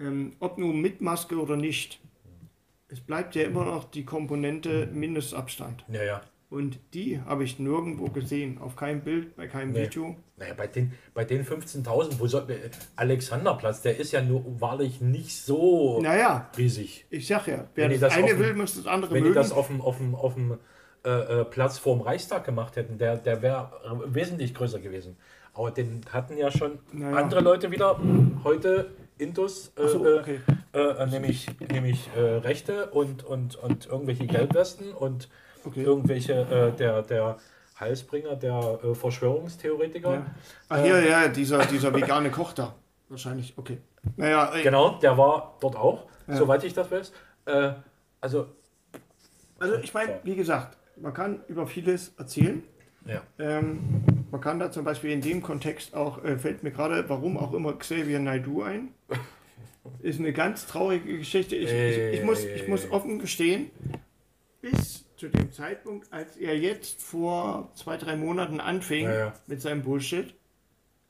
ähm, ob nun mit Maske oder nicht, es bleibt ja immer noch die Komponente Mindestabstand. ja, ja. Und die habe ich nirgendwo gesehen, auf keinem Bild, bei keinem Nee. Video. Naja, bei den, bei den 15.000, wo soll, Alexanderplatz, der ist ja nur wahrlich nicht so Naja, riesig. ich sag ja, wer Wenn die das, das eine dem- will, muss das andere Wenn die mögen. das auf dem, auf dem, auf dem äh, äh, Platz vorm Reichstag gemacht hätten, der, der wäre wesentlich größer gewesen. Aber den hatten ja schon Naja. andere Leute wieder heute Intus, äh, so, äh, okay. äh, nämlich, nämlich äh, Rechte und, und, und irgendwelche Gelbwesten und Okay. irgendwelche, äh, der, der Halsbringer, der äh, Verschwörungstheoretiker. Ja. Ach hier, ja, dieser, dieser vegane Koch da. Wahrscheinlich, okay. Naja, ey, Genau, der war dort auch, Ja. soweit ich das weiß. Äh, also, also ich meine, wie gesagt, man kann über vieles erzählen. ja. Ähm, man kann da zum Beispiel in dem Kontext auch, äh, fällt mir gerade, warum auch immer Xavier Naidoo ein. Ist eine ganz traurige Geschichte. Ich, ich, ich, muss, ich muss offen gestehen, bis zu dem Zeitpunkt, als er jetzt vor zwei, drei Monaten anfing Ja, ja. mit seinem Bullshit,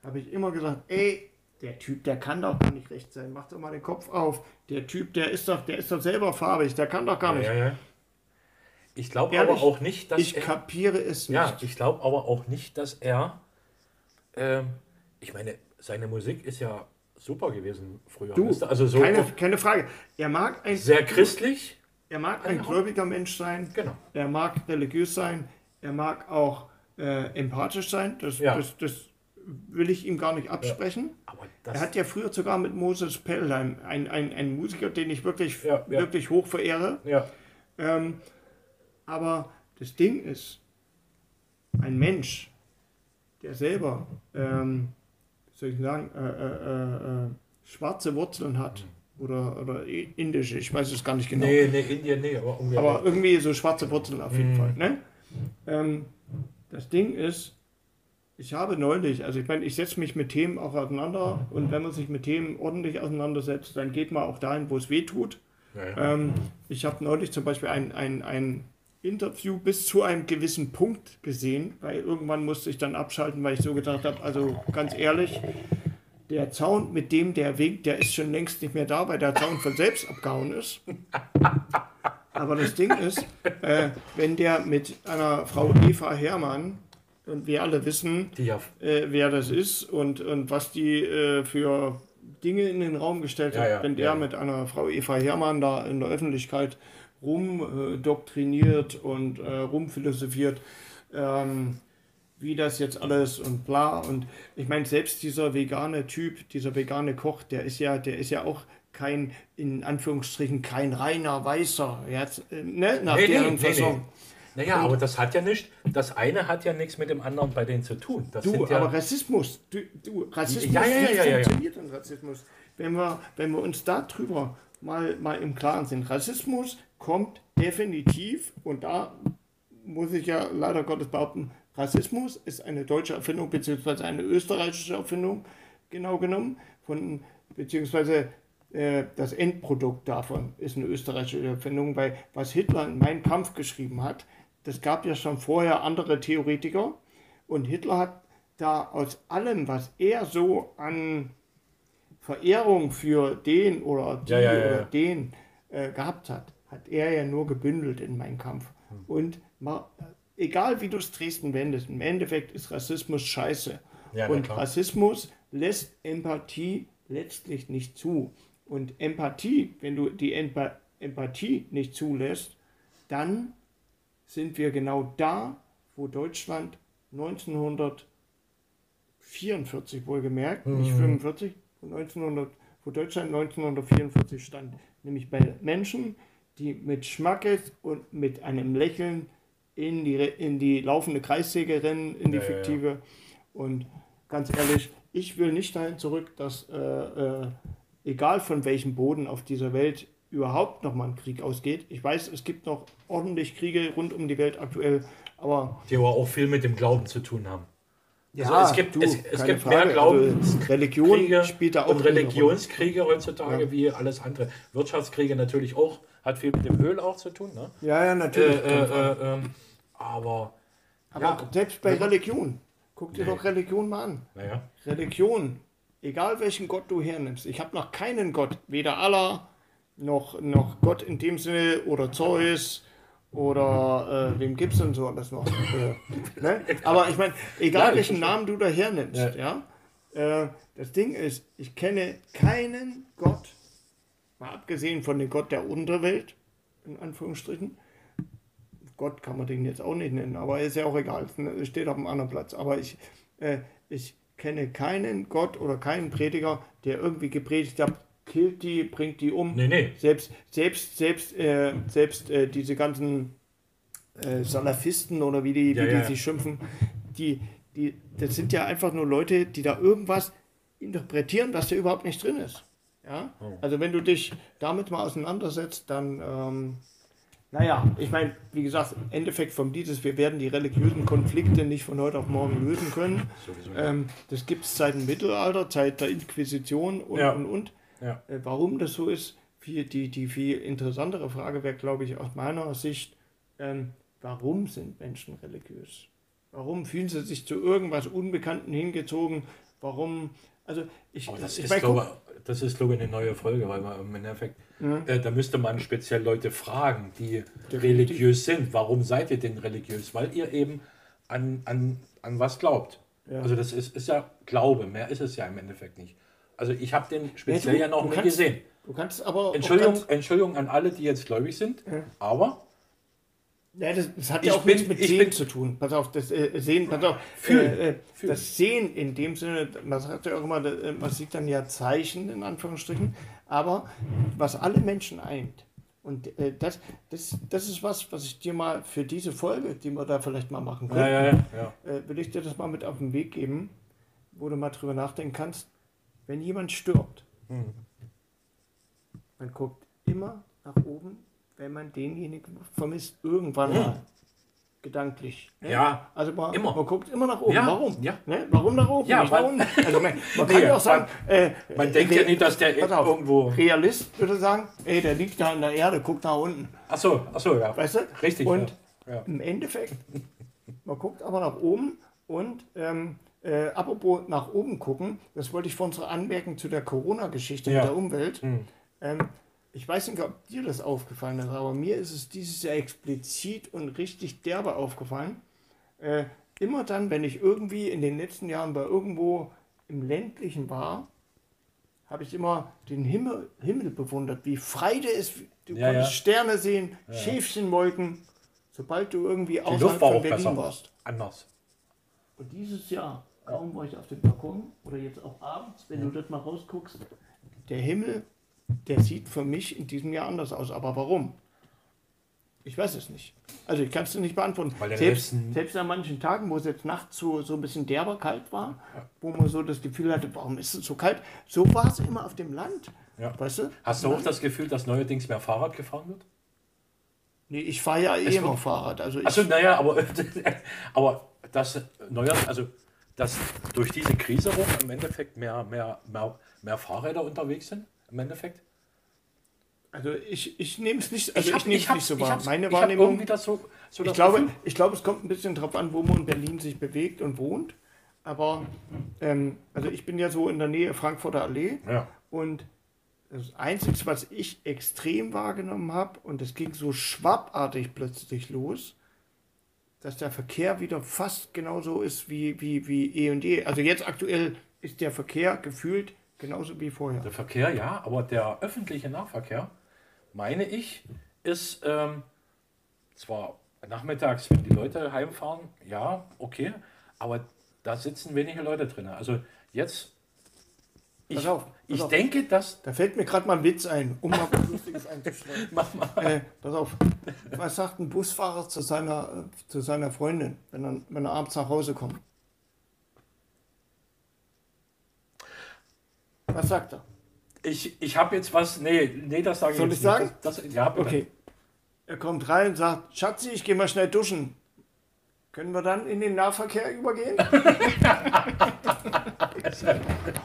habe ich immer gesagt, ey, der Typ, der kann doch gar nicht recht sein. Mach doch mal den Kopf auf. Der Typ, der ist doch, der ist doch selber farbig, der kann doch gar nicht. Ja, ja. Ich glaube aber auch nicht, dass Ich er, kapiere es nicht. ja, ich glaube aber auch nicht, dass er, ähm, ich meine, seine Musik ist ja super gewesen früher. Du, also so keine, keine Frage. Er mag ein, sehr christlich. er mag ein Genau. gläubiger Mensch sein. Genau. Er mag religiös sein. Er mag auch äh, empathisch sein. Das, Ja. das, das will ich ihm gar nicht absprechen. Aber das, Er hat ja früher sogar mit Moses Pelham, ein, ein, ein Musiker, den ich wirklich, Ja, ja. wirklich hoch verehre. ja, Ähm, aber das Ding ist, ein Mensch, der selber, ähm, soll ich sagen, äh, äh, äh, schwarze Wurzeln hat oder, oder indische, ich weiß es gar nicht genau. nee, nee, Indien, nee, aber irgendwie. Aber irgendwie so schwarze Wurzeln auf jeden Mhm. Fall. Ne? Ähm, das das Ding ist, ich habe neulich, also ich meine, ich setze mich mit Themen auch auseinander und wenn man sich mit Themen ordentlich auseinandersetzt, dann geht man auch dahin, wo es weh tut. Ja, ja. Ähm, ich habe neulich zum Beispiel ein, ein, ein Interview bis zu einem gewissen Punkt gesehen, weil irgendwann musste ich dann abschalten, weil ich so gedacht habe, also ganz ehrlich, der Zaun, mit dem der winkt, der ist schon längst nicht mehr da, weil der Zaun von selbst abgehauen ist. Aber das Ding ist, äh, wenn der mit einer Frau Eva Hermann, und wir alle wissen, äh, wer das ist und, und was die äh, für Dinge in den Raum gestellt Ja, hat, ja, wenn der ja. mit einer Frau Eva Hermann da in der Öffentlichkeit rumdoktriniert und äh, rumphilosophiert, ähm, wie das jetzt alles und bla. Und ich meine, selbst dieser vegane Typ, dieser vegane Koch, der ist ja, der ist ja auch kein, in Anführungsstrichen, kein reiner Weißer. Jetzt, äh, ne? Nach Nee, nee, deren nee, Fassung. Naja, aber das hat ja nicht, das eine hat ja nichts mit dem anderen bei denen zu tun. Das Du, ja, aber Rassismus, du, du Rassismus, Ja, ja, ja, ja, ja. funktioniert denn Rassismus? Wenn wir, wenn wir uns darüber mal, mal im Klaren sind, Rassismus kommt definitiv, und da muss ich ja leider Gottes behaupten, Rassismus ist eine deutsche Erfindung, beziehungsweise eine österreichische Erfindung, genau genommen, von, beziehungsweise äh, das Endprodukt davon ist eine österreichische Erfindung, weil was Hitler in Mein Kampf geschrieben hat, das gab ja schon vorher andere Theoretiker und Hitler hat da aus allem, was er so an Verehrung für den oder die Ja, ja, ja, oder den äh, gehabt hat, hat er ja nur gebündelt in Mein Kampf. Hm. Und egal wie du es Dresden wendest, im Endeffekt ist Rassismus scheiße. Ja, und. Rassismus lässt Empathie letztlich nicht zu. Und Empathie, wenn du die Empa Empathie nicht zulässt, dann sind wir genau da, wo Deutschland 1944 wohlgemerkt, nicht 45, wo, 1900, wo Deutschland 1944 stand. Nämlich bei Menschen, die mit Schmackes und mit einem Lächeln in die, in die laufende Kreissäge rennen, in die Ja, ja, ja. fiktive. Und ganz ehrlich, ich will nicht dahin zurück, dass äh, äh, egal von welchem Boden auf dieser Welt überhaupt noch mal ein Krieg ausgeht. Ich weiß, es gibt noch ordentlich Kriege rund um die Welt aktuell, aber die aber auch viel mit dem Glauben zu tun haben. Ja, Also es gibt- es- es keine gibt mehr Glauben- Also Religion Kriege spielt da auch und. Religionskriege heutzutage wie alles andere. Wirtschaftskriege natürlich auch, hat viel mit dem Öl auch zu tun. Ne? Ja, ja, Äh, natürlich. äh, äh, ähm, aber, aber ja, selbst bei Religion, guck dir Nee. doch Religion mal an. naja, Religion, egal welchen Gott du hernimmst. Ich habe noch keinen Gott, weder Allah noch, noch Gott in dem Sinne oder Zeus oder äh, wem gibt es denn so alles noch? äh, ne? Aber ich meine, egal Ja, welchen Namen du da hernimmst, ja. Äh, das Ding ist, ich kenne keinen Gott, mal abgesehen von dem Gott der Unterwelt, in Anführungsstrichen. Gott kann man den jetzt auch nicht nennen, aber ist ja auch egal, es steht auf einem anderen Platz. Aber ich, äh, ich kenne keinen Gott oder keinen Prediger, der irgendwie gepredigt hat, killt die, bringt die um. nee, nee. Selbst, selbst, selbst, äh, selbst äh, diese ganzen äh, Salafisten oder wie die, wie Ja, die ja. sich schimpfen, die, die, das sind ja einfach nur Leute, die da irgendwas interpretieren, was da überhaupt nicht drin ist. Ja? Oh. Also wenn du dich damit mal auseinandersetzt, dann, ähm, naja, ich meine, wie gesagt, im Endeffekt vom ist, wir werden die religiösen Konflikte nicht von heute auf morgen lösen können. Ähm, das gibt es seit dem Mittelalter, seit der Inquisition und, Ja. und, und. Ja. Äh, warum das so ist, viel, die, die viel interessantere Frage wäre, glaube ich, aus meiner Sicht, ähm, warum sind Menschen religiös? Warum fühlen sie sich zu irgendwas Unbekannten hingezogen? Warum, also ich, Aber das ich ist, glaube, das ist, glaube ich, eine neue Folge, weil man im Endeffekt, äh, da müsste man speziell Leute fragen, die religiös sind. Warum seid ihr denn religiös? Weil ihr eben an, an, an was glaubt. Ja. Also das ist, ist ja Glaube, mehr ist es ja im Endeffekt nicht. Also ich habe den Ja, speziell ja noch nie kannst- gesehen. du kannst aber Entschuldigung, ganz, Entschuldigung an alle, die jetzt gläubig sind, aber Ja, das, das hat ja auch bin- nichts mit Sehen bin- zu tun. Pass auf, das äh, Sehen, pass auf, Fühlen. äh, äh, Fühlen. das Sehen in dem Sinne, man sagt ja auch immer, äh, man sieht dann ja Zeichen in Anführungsstrichen, aber was alle Menschen eint. Und äh, das, das, das ist was, was ich dir mal für diese Folge, die wir da vielleicht mal machen können, ja, ja, ja, ja. will ich dir das mal mit auf den Weg geben, wo du mal drüber nachdenken kannst. Wenn jemand stirbt, Mhm. man guckt immer nach oben, wenn man denjenigen vermisst, irgendwann mal. gedanklich. Ne? Ja, also man, immer. man guckt immer nach oben. Ja, Warum? ja. Ne? Warum nach oben? Ja, nicht unten? Also man, man kann ja auch sagen, äh, Man denkt ja nicht, dass der auf, irgendwo. Realist würde sagen, ey, der liegt da in der Erde, guckt nach unten. Achso, achso, ja. Weißt du? Richtig. Und. Ja. im Endeffekt, man guckt aber nach oben und ähm, äh, apropos nach oben gucken, das wollte ich für unsere Anmerken zu der Corona-Geschichte Ja. mit der Umwelt. Hm. Ähm, ich weiß nicht, ob dir das aufgefallen ist, aber mir ist es dieses Jahr explizit und richtig derbe aufgefallen. Äh, immer dann, wenn ich irgendwie in den letzten Jahren bei irgendwo im ländlichen war, habe ich immer den Himmel, Himmel bewundert, wie frei der ist. Du Ja, konntest ja. Sterne sehen, Schäfchenwolken, sobald du irgendwie Die außerhalb von Berlin warst. Anders. Und dieses Jahr, kaum war ich auf dem Balkon oder jetzt auch abends, wenn du dort mal rausguckst, der Himmel, der sieht für mich in diesem Jahr anders aus. Aber warum? Ich weiß es nicht. Also ich kann es dir nicht beantworten. Selbst, selbst an manchen Tagen, wo es jetzt nachts so, so ein bisschen derber kalt war, wo man so das Gefühl hatte, warum ist es so kalt? So war es immer auf dem Land. Ja. Weißt du? Hast du auch das Gefühl, dass neuerdings mehr Fahrrad gefahren wird? Nee, ich fahre ja eh immer Fahrrad. Also Achso, naja, aber, aber das neuer, also dass durch diese Krise rum im Endeffekt mehr, mehr, mehr, mehr Fahrräder unterwegs sind, im Endeffekt. also ich, ich nehme es nicht, also ich, hab- nehme es hab's- nicht so ich wahr. Meine ich Wahrnehmung. so, so Ich glaube, Gefühl. ich glaube, es kommt ein bisschen drauf an, wo man in Berlin sich bewegt und wohnt. Aber ähm, also ich bin ja so in der Nähe Frankfurter Allee Ja. und das Einzige, was ich extrem wahrgenommen habe, und es ging so schwappartig plötzlich los, dass der Verkehr wieder fast genauso ist wie, wie, wie eh und je. Also jetzt aktuell ist der Verkehr gefühlt genauso wie vorher. Der Verkehr, ja, aber der öffentliche Nahverkehr, meine ich, ist ähm, zwar nachmittags, wenn die Leute heimfahren, ja, okay, aber da sitzen wenige Leute drin. Also jetzt, ich, Pass auf, ich auf. denke, dass. Da fällt mir gerade mal ein Witz ein, um mal was Lustiges einzustellen. Mach mal. Äh, pass auf, was sagt ein Busfahrer zu seiner, äh, zu seiner Freundin, wenn er, wenn er abends nach Hause kommt? Was sagt er? Ich, ich habe jetzt was. Nee, nee, das sage ich Soll ich sagen? nicht. Das, das, ja, bitte. Okay. Er kommt rein und sagt, Schatzi, ich gehe mal schnell duschen. Können wir dann in den Nahverkehr übergehen?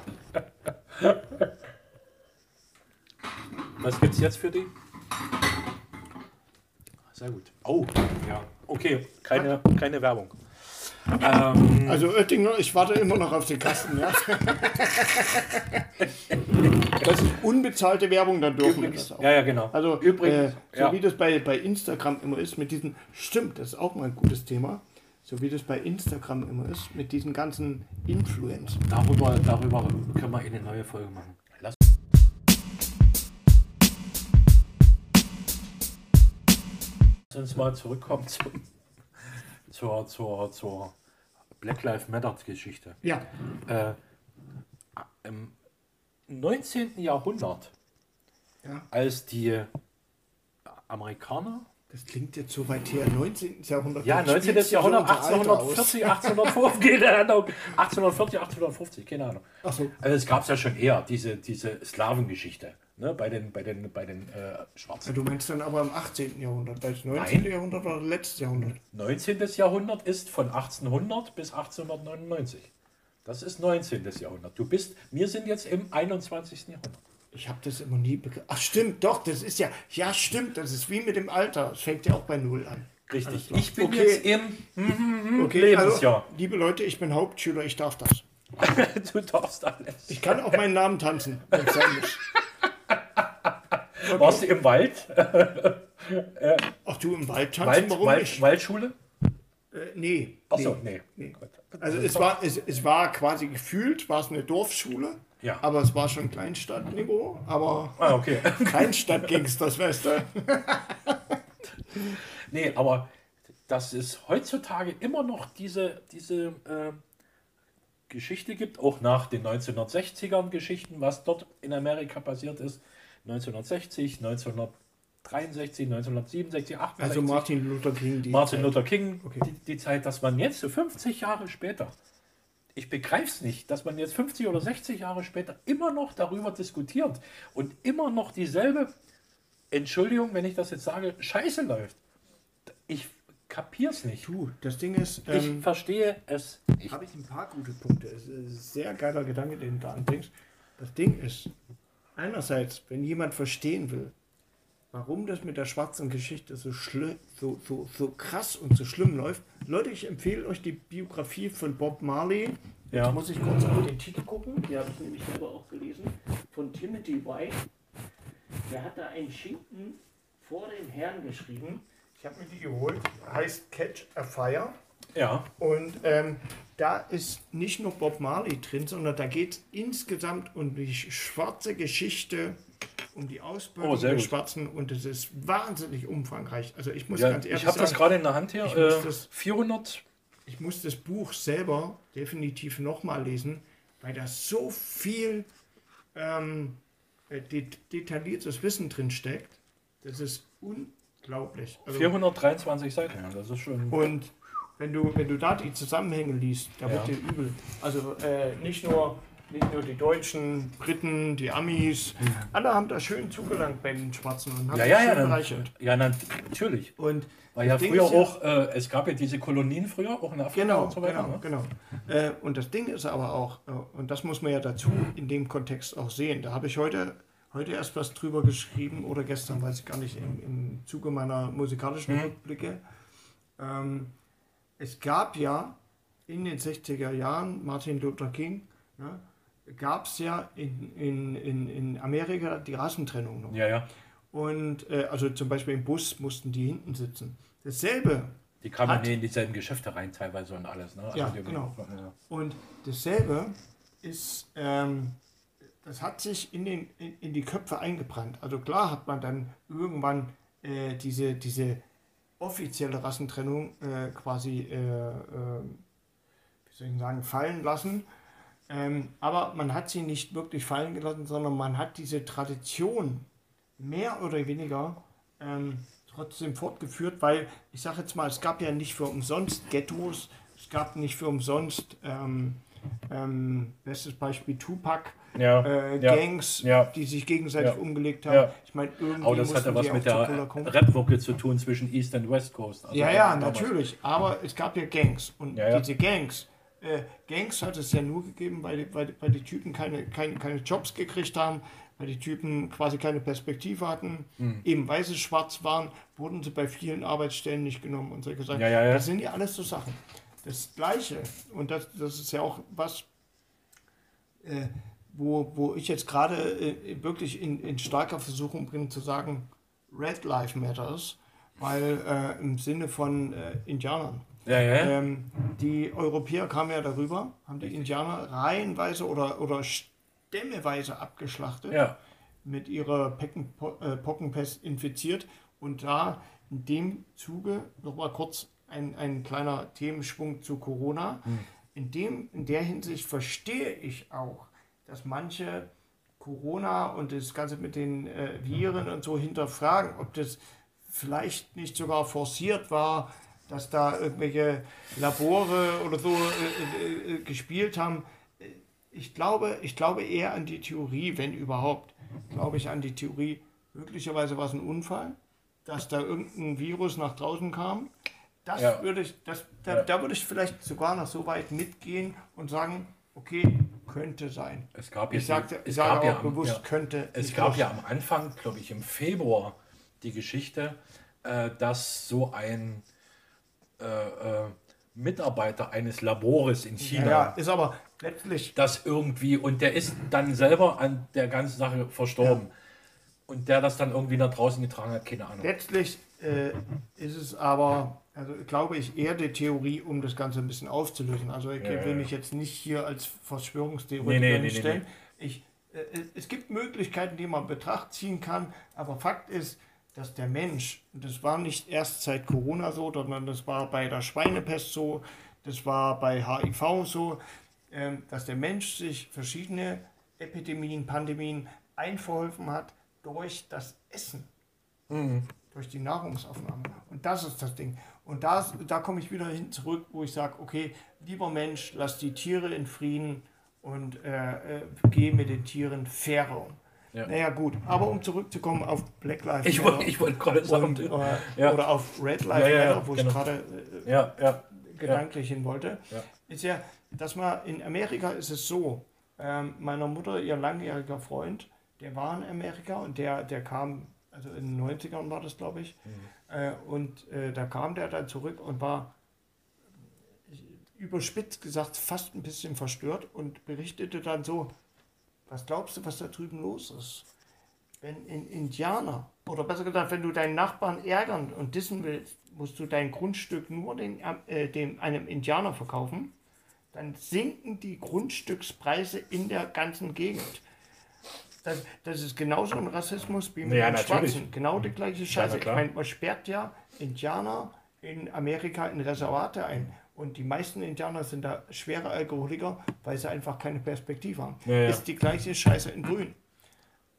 Was gibt's jetzt für die? Sehr gut. Oh, ja. Okay, keine, keine Werbung. Ähm, Also Oettinger, ich warte immer noch auf den Kasten, ja? Das ist unbezahlte Werbung, dann dürfen wir das auch. ja, ja, genau. Also übrigens, äh, so ja. wie das bei, bei Instagram immer ist, mit diesen, stimmt, das ist auch mal ein gutes Thema, so wie das bei Instagram immer ist, mit diesen ganzen Influencern. Darüber, darüber können wir eine neue Folge machen. Lass uns mal zurückkommen zum, zur, zur, zur Black Lives Matter Geschichte. Ja, Äh, Im 19. Jahrhundert, ja, als die Amerikaner, das klingt jetzt so weit her, 19. Jahrhundert. ja, Jetzt 19. spielst du so Jahrhundert, unser Alter aus. 1840, 1850, keine Ahnung, 1840, 1850, keine Ahnung. Ach so. Also es gab es ja schon eher, diese, diese Slawengeschichte, ne, bei den, bei den, bei den äh, Ja, Schwarzen. du meinst dann aber im 18. Jahrhundert, weil das 19. Nein. Jahrhundert war das letzte Jahrhundert. 19. Jahrhundert ist von 1800 bis 1899. Das ist 19. Jahrhundert. Du bist, wir sind jetzt im 21. Jahrhundert. Ich habe das immer nie begriffen. Ach stimmt, doch, das ist ja, ja stimmt, das ist wie mit dem Alter. Es fängt ja auch bei Null an. Richtig. Ich bin Okay. jetzt im Okay, Lebensjahr. Also, liebe Leute, ich bin Hauptschüler, ich darf das. Du darfst alles. Ich kann auch meinen Namen tanzen, wenn es sein muss. Warst du im Wald? Ach du, im Wald tanzen, Wald, warum Wald nicht? Waldschule? Äh, nee. Achso, nee. nee. nee. Gut. Also es war, es, es war quasi gefühlt, war es eine Dorfschule, Ja. aber es war schon Kleinstadtniveau, aber Ah, okay. Kleinstadtgangsters, weißt du? Nee, aber dass es heutzutage immer noch diese, diese äh, Geschichte gibt, auch nach den 1960ern Geschichten, was dort in Amerika passiert ist. 1960, 1963, 1967, 68. Also Martin Luther King. Die Martin Zeit. Luther King, Okay. die, die Zeit, dass man jetzt so 50 Jahre später, ich begreife es nicht, dass man jetzt 50 oder 60 Jahre später immer noch darüber diskutiert und immer noch dieselbe, Entschuldigung, wenn ich das jetzt sage, Scheiße läuft. Ich kapier's nicht. Du, das Ding ist, Ich ähm, verstehe es nicht. habe ich ein paar gute Punkte. Es ist ein sehr geiler Gedanke, den du da anbringst. Das Ding ist, einerseits, wenn jemand verstehen will, warum das mit der schwarzen Geschichte so, so, so, so krass und so schlimm läuft, Leute, ich empfehle euch die Biografie von Bob Marley. Ja. Jetzt muss ich kurz auf den Titel gucken, die habe ich nämlich selber auch gelesen, von Timothy White. Der hat da einen Schinken vor den Herrn geschrieben. Ich habe mir die geholt, heißt Catch a Fire. Ja. Und ähm, da ist nicht nur Bob Marley drin, sondern da geht es insgesamt um die schwarze Geschichte, um die Ausbildung Oh, der. Schwarzen und es ist wahnsinnig umfangreich. Also ich muss ja ganz ehrlich ich habe das sagen, gerade in der Hand hier. ich muss Äh, das- 400. ich muss das Buch selber definitiv nochmal lesen, weil da so viel ähm, äh, det detailliertes Wissen drin steckt. Das ist unglaublich. Also, 423 Seiten. Ja, das ist schon. Und wenn du, wenn du da die Zusammenhänge liest, da wird Ja. dir übel. Also äh, nicht, nur, nicht nur die Deutschen, Briten, die Amis, alle haben da schön zugelangt bei den Schwarzen und haben Ja, ja, ja. Bereichert. ja, na, natürlich. Und Weil ja früher ja- auch, äh, es gab ja diese Kolonien früher, auch in Afrika Genau, und so weiter. genau, ne? genau. Äh, und das Ding ist aber auch, äh, und das muss man ja dazu in dem Kontext auch sehen, da habe ich heute, heute erst was drüber geschrieben oder gestern, weiß ich gar nicht, im, im Zuge meiner musikalischen Mhm. Rückblicke. Ähm, es gab ja in den 60er Jahren, Martin Luther King, ne, gab es ja in, in, in, in Amerika die Rassentrennung noch. Ja, ja. Und äh, also zum Beispiel im Bus mussten die hinten sitzen. Dasselbe Die kamen Hat- ja in dieselben Geschäfte rein teilweise und alles. Ne? Also Ja, die- genau. Ja. Und dasselbe ist, ähm, das hat sich in, den, in, in die Köpfe eingebrannt. Also klar hat man dann irgendwann äh, diese, diese offizielle Rassentrennung äh, quasi, äh, äh, wie soll ich sagen, fallen lassen. Ähm, aber man hat sie nicht wirklich fallen gelassen, sondern man hat diese Tradition mehr oder weniger ähm, trotzdem fortgeführt, weil ich sage jetzt mal, es gab ja nicht für umsonst Ghettos, es gab nicht für umsonst, ähm, ähm, bestes Beispiel Tupac, Ja, äh, ja, Gangs, ja. die sich gegenseitig umgelegt haben. Ich meine, irgendwie Aber das hatte was mit der. Rap-Woche zu tun zwischen East und West Coast. Also Ja, ja, natürlich. Aber es gab ja Gangs. Und diese Gangs, äh, Gangs hat es ja nur gegeben, weil, die- weil, weil die Typen keine, keine, keine Jobs gekriegt haben, weil die Typen quasi keine Perspektive hatten, Hm. eben weil sie schwarz waren, wurden sie bei vielen Arbeitsstellen nicht genommen und solche Sachen. Ja, ja, ja. Das sind ja alles so Sachen. Das Gleiche, und das, das ist ja auch was, äh, wo, wo ich jetzt gerade äh, wirklich in, in starker Versuchung bin zu sagen, Red Life Matters, weil äh, im Sinne von äh, Indianern. Ja, ja. Ähm, die Europäer kamen ja darüber, haben die Indianer reihenweise oder, oder stämmeweise abgeschlachtet, ja. mit ihrer Pecken, äh, Pockenpest infiziert und da in dem Zuge nochmal kurz ein, ein kleiner Themenschwung zu Corona. In, dem, in der Hinsicht verstehe ich auch, dass manche Corona und das Ganze mit den äh, Viren und so hinterfragen, ob das vielleicht nicht sogar forciert war, dass da irgendwelche Labore oder so äh, äh, äh, gespielt haben. Ich glaube, ich glaube eher an die Theorie, wenn überhaupt, glaube ich an die Theorie, möglicherweise war es ein Unfall, dass da irgendein Virus nach draußen kam. Das Ja. würde ich, das, da, Ja. da würde ich vielleicht sogar noch so weit mitgehen und sagen, okay, könnte sein. Es gab Ich sagte, es sage gab auch ja am- bewusst, ja. könnte. Es gab ja am Anfang, glaube ich, im Februar die Geschichte, äh, dass so ein Mitarbeiter eines Labores in China, Ja, ja, ist aber letztlich, das irgendwie, und der ist dann selber an der ganzen Sache verstorben. Und der das dann irgendwie nach draußen getragen hat, keine Ahnung. letztlich äh, ist es aber, also glaube ich, eher die Theorie, um das Ganze ein bisschen aufzulösen. Also ich Ja, will ja. mich jetzt nicht hier als Verschwörungstheoretiker Nee, nee, nee, nee, hinstellen. Ich, äh, es gibt Möglichkeiten, die man in Betracht ziehen kann, aber Fakt ist, dass der Mensch, und das war nicht erst seit Corona so, sondern das war bei der Schweinepest so, das war bei HIV so, ähm, dass der Mensch sich verschiedene Epidemien, Pandemien einverholfen hat durch das Essen durch die Nahrungsaufnahme. Und das ist das Ding. Und das, da komme ich wieder hin zurück, wo ich sage, okay, lieber Mensch, lass die Tiere in Frieden und äh, äh, geh mit den Tieren fairer um. Ja. Naja, gut. Aber um zurückzukommen auf Black Lives Ich Matter wollte ich wollte gerade sagen. äh, Ja. oder auf Red Lives Ja, Matter, wo genau. ich gerade äh, gedanklich hin wollte, Ja. ist ja, dass man in Amerika ist es so, ähm, meiner Mutter, ihr langjähriger Freund, der war in Amerika und der, der kam, also in den 90ern war das, glaube ich, Mhm. äh, und äh, da kam der dann zurück und war überspitzt gesagt fast ein bisschen verstört und berichtete dann so, was glaubst du, was da drüben los ist? Wenn ein Indianer, oder besser gesagt, wenn du deinen Nachbarn ärgern und dissen willst, musst du dein Grundstück nur den, äh, dem, einem Indianer verkaufen, dann sinken die Grundstückspreise in der ganzen Gegend. Das, das ist genauso ein Rassismus wie mit Ja, den natürlich. Schwarzen. Genau die gleiche na Scheiße. ich klar. meine, man sperrt ja Indianer in Amerika in Reservate ein. Und die meisten Indianer sind da schwere Alkoholiker, weil sie einfach keine Perspektive haben. Ja, ja. Ist die gleiche Scheiße in Grün.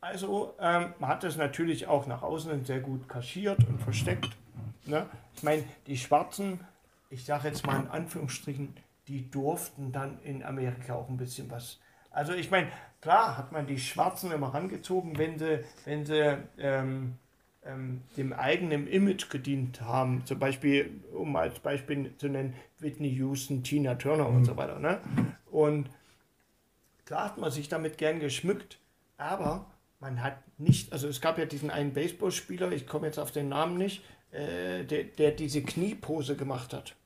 Also ähm, man hat das natürlich auch nach außen sehr gut kaschiert und versteckt. Ne? Ich meine, die Schwarzen, ich sage jetzt mal in Anführungsstrichen, die durften dann in Amerika auch ein bisschen was. Also ich meine, klar hat man die Schwarzen immer rangezogen, wenn sie, wenn sie ähm, ähm, dem eigenen Image gedient haben. Zum Beispiel, um als Beispiel zu nennen, Whitney Houston, Tina Turner und so weiter. Ne? Und klar hat man sich damit gern geschmückt, aber man hat nicht, also es gab ja diesen einen Baseballspieler, ich komme jetzt auf den Namen nicht, äh, der, der diese Kniepose gemacht hat.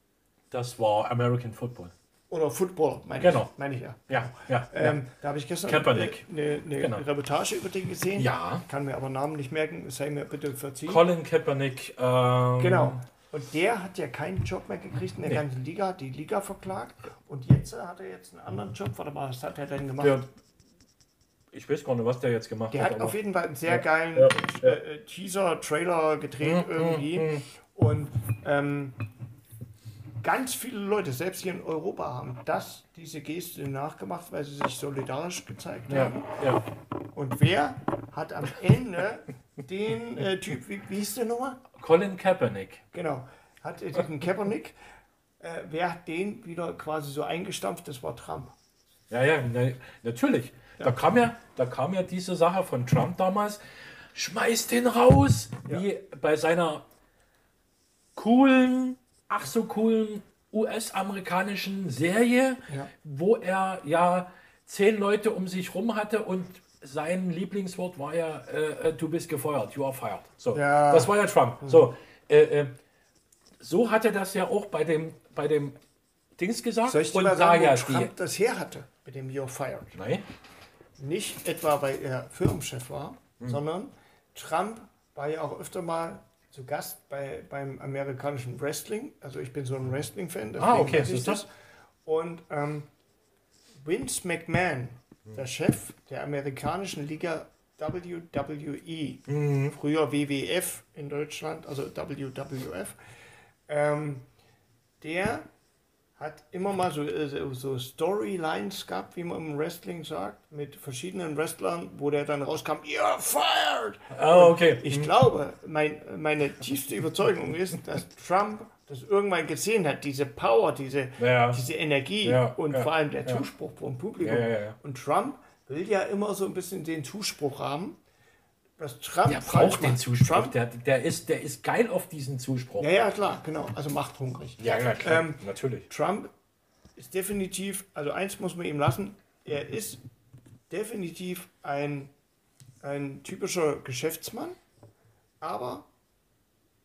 Das war American Football. Oder Football, meine Genau. ich, meine ich ja. Ja, ja. Ähm, Da habe ich gestern Kaepernick. eine, eine Genau. Reportage über den gesehen. Ja. Kann mir aber Namen nicht merken, sei mir bitte verziehen. Colin Kaepernick. Ähm, Genau. Und der hat ja keinen Job mehr gekriegt in der Nee. ganzen Liga, hat die Liga verklagt. Und jetzt äh, hat er jetzt einen anderen Job. Warte mal, was hat er denn gemacht? Der, ich weiß gar nicht, was der jetzt gemacht Der hat. hat auf jeden Fall einen sehr Ja, geilen ja, äh, äh, Teaser, Trailer gedreht Mhm, irgendwie. mhm. Und ähm, ganz viele Leute, selbst hier in Europa, haben das, diese Geste nachgemacht, weil sie sich solidarisch gezeigt ja, haben. ja. Und wer hat am Ende den äh, Typ, wie, wie hieß der nochmal? Colin Kaepernick. Genau, hat äh, diesen Kaepernick, äh, wer hat den wieder quasi so eingestampft? Das war Trump. Ja, ja, na, natürlich. Da, kam ja, da kam ja diese Sache von Trump damals. Schmeiß den raus! Ja. Wie bei seiner coolen, ach so coolen US-amerikanischen Serie, Ja. wo er ja zehn Leute um sich rum hatte und sein Lieblingswort war ja, äh, äh, du bist gefeuert, you are fired. So, Ja. das war ja Trump. So, äh, äh, so hat er das ja auch bei dem, bei dem Dings gesagt. Soll ich dir und mal sagen, ja Trump das her hatte mit dem You're fired? die. Nein? Nicht etwa, weil er Firmenchef war, Hm. sondern Trump war ja auch öfter mal zu Gast bei, beim amerikanischen Wrestling. Also ich bin so ein Wrestling-Fan. Ah, okay, siehst du? das. Und ähm, Vince McMahon, der Chef der amerikanischen Liga WWE, Mhm. früher WWF in Deutschland, also WWF, ähm, der hat immer mal so, äh, so- Storylines gehabt, wie man im Wrestling sagt, mit verschiedenen Wrestlern, wo der dann rauskam, you're fired! Ah, okay. Ich glaube, mein, meine tiefste Überzeugung ist, dass Trump das irgendwann gesehen hat, diese Power, diese, Ja. diese Energie Ja, und ja, vor allem der. Zuspruch vom Publikum. Und Trump will ja immer so ein bisschen den Zuspruch haben. Was Trump Der braucht den macht. Zuspruch. Trump, Der, der, ist, der ist geil auf diesen Zuspruch. ja, ja, klar, genau. Also machthungrig. Ja, ja, klar. Ähm, natürlich. Trump ist definitiv, also eins muss man ihm lassen, er ist definitiv ein, ein typischer Geschäftsmann, aber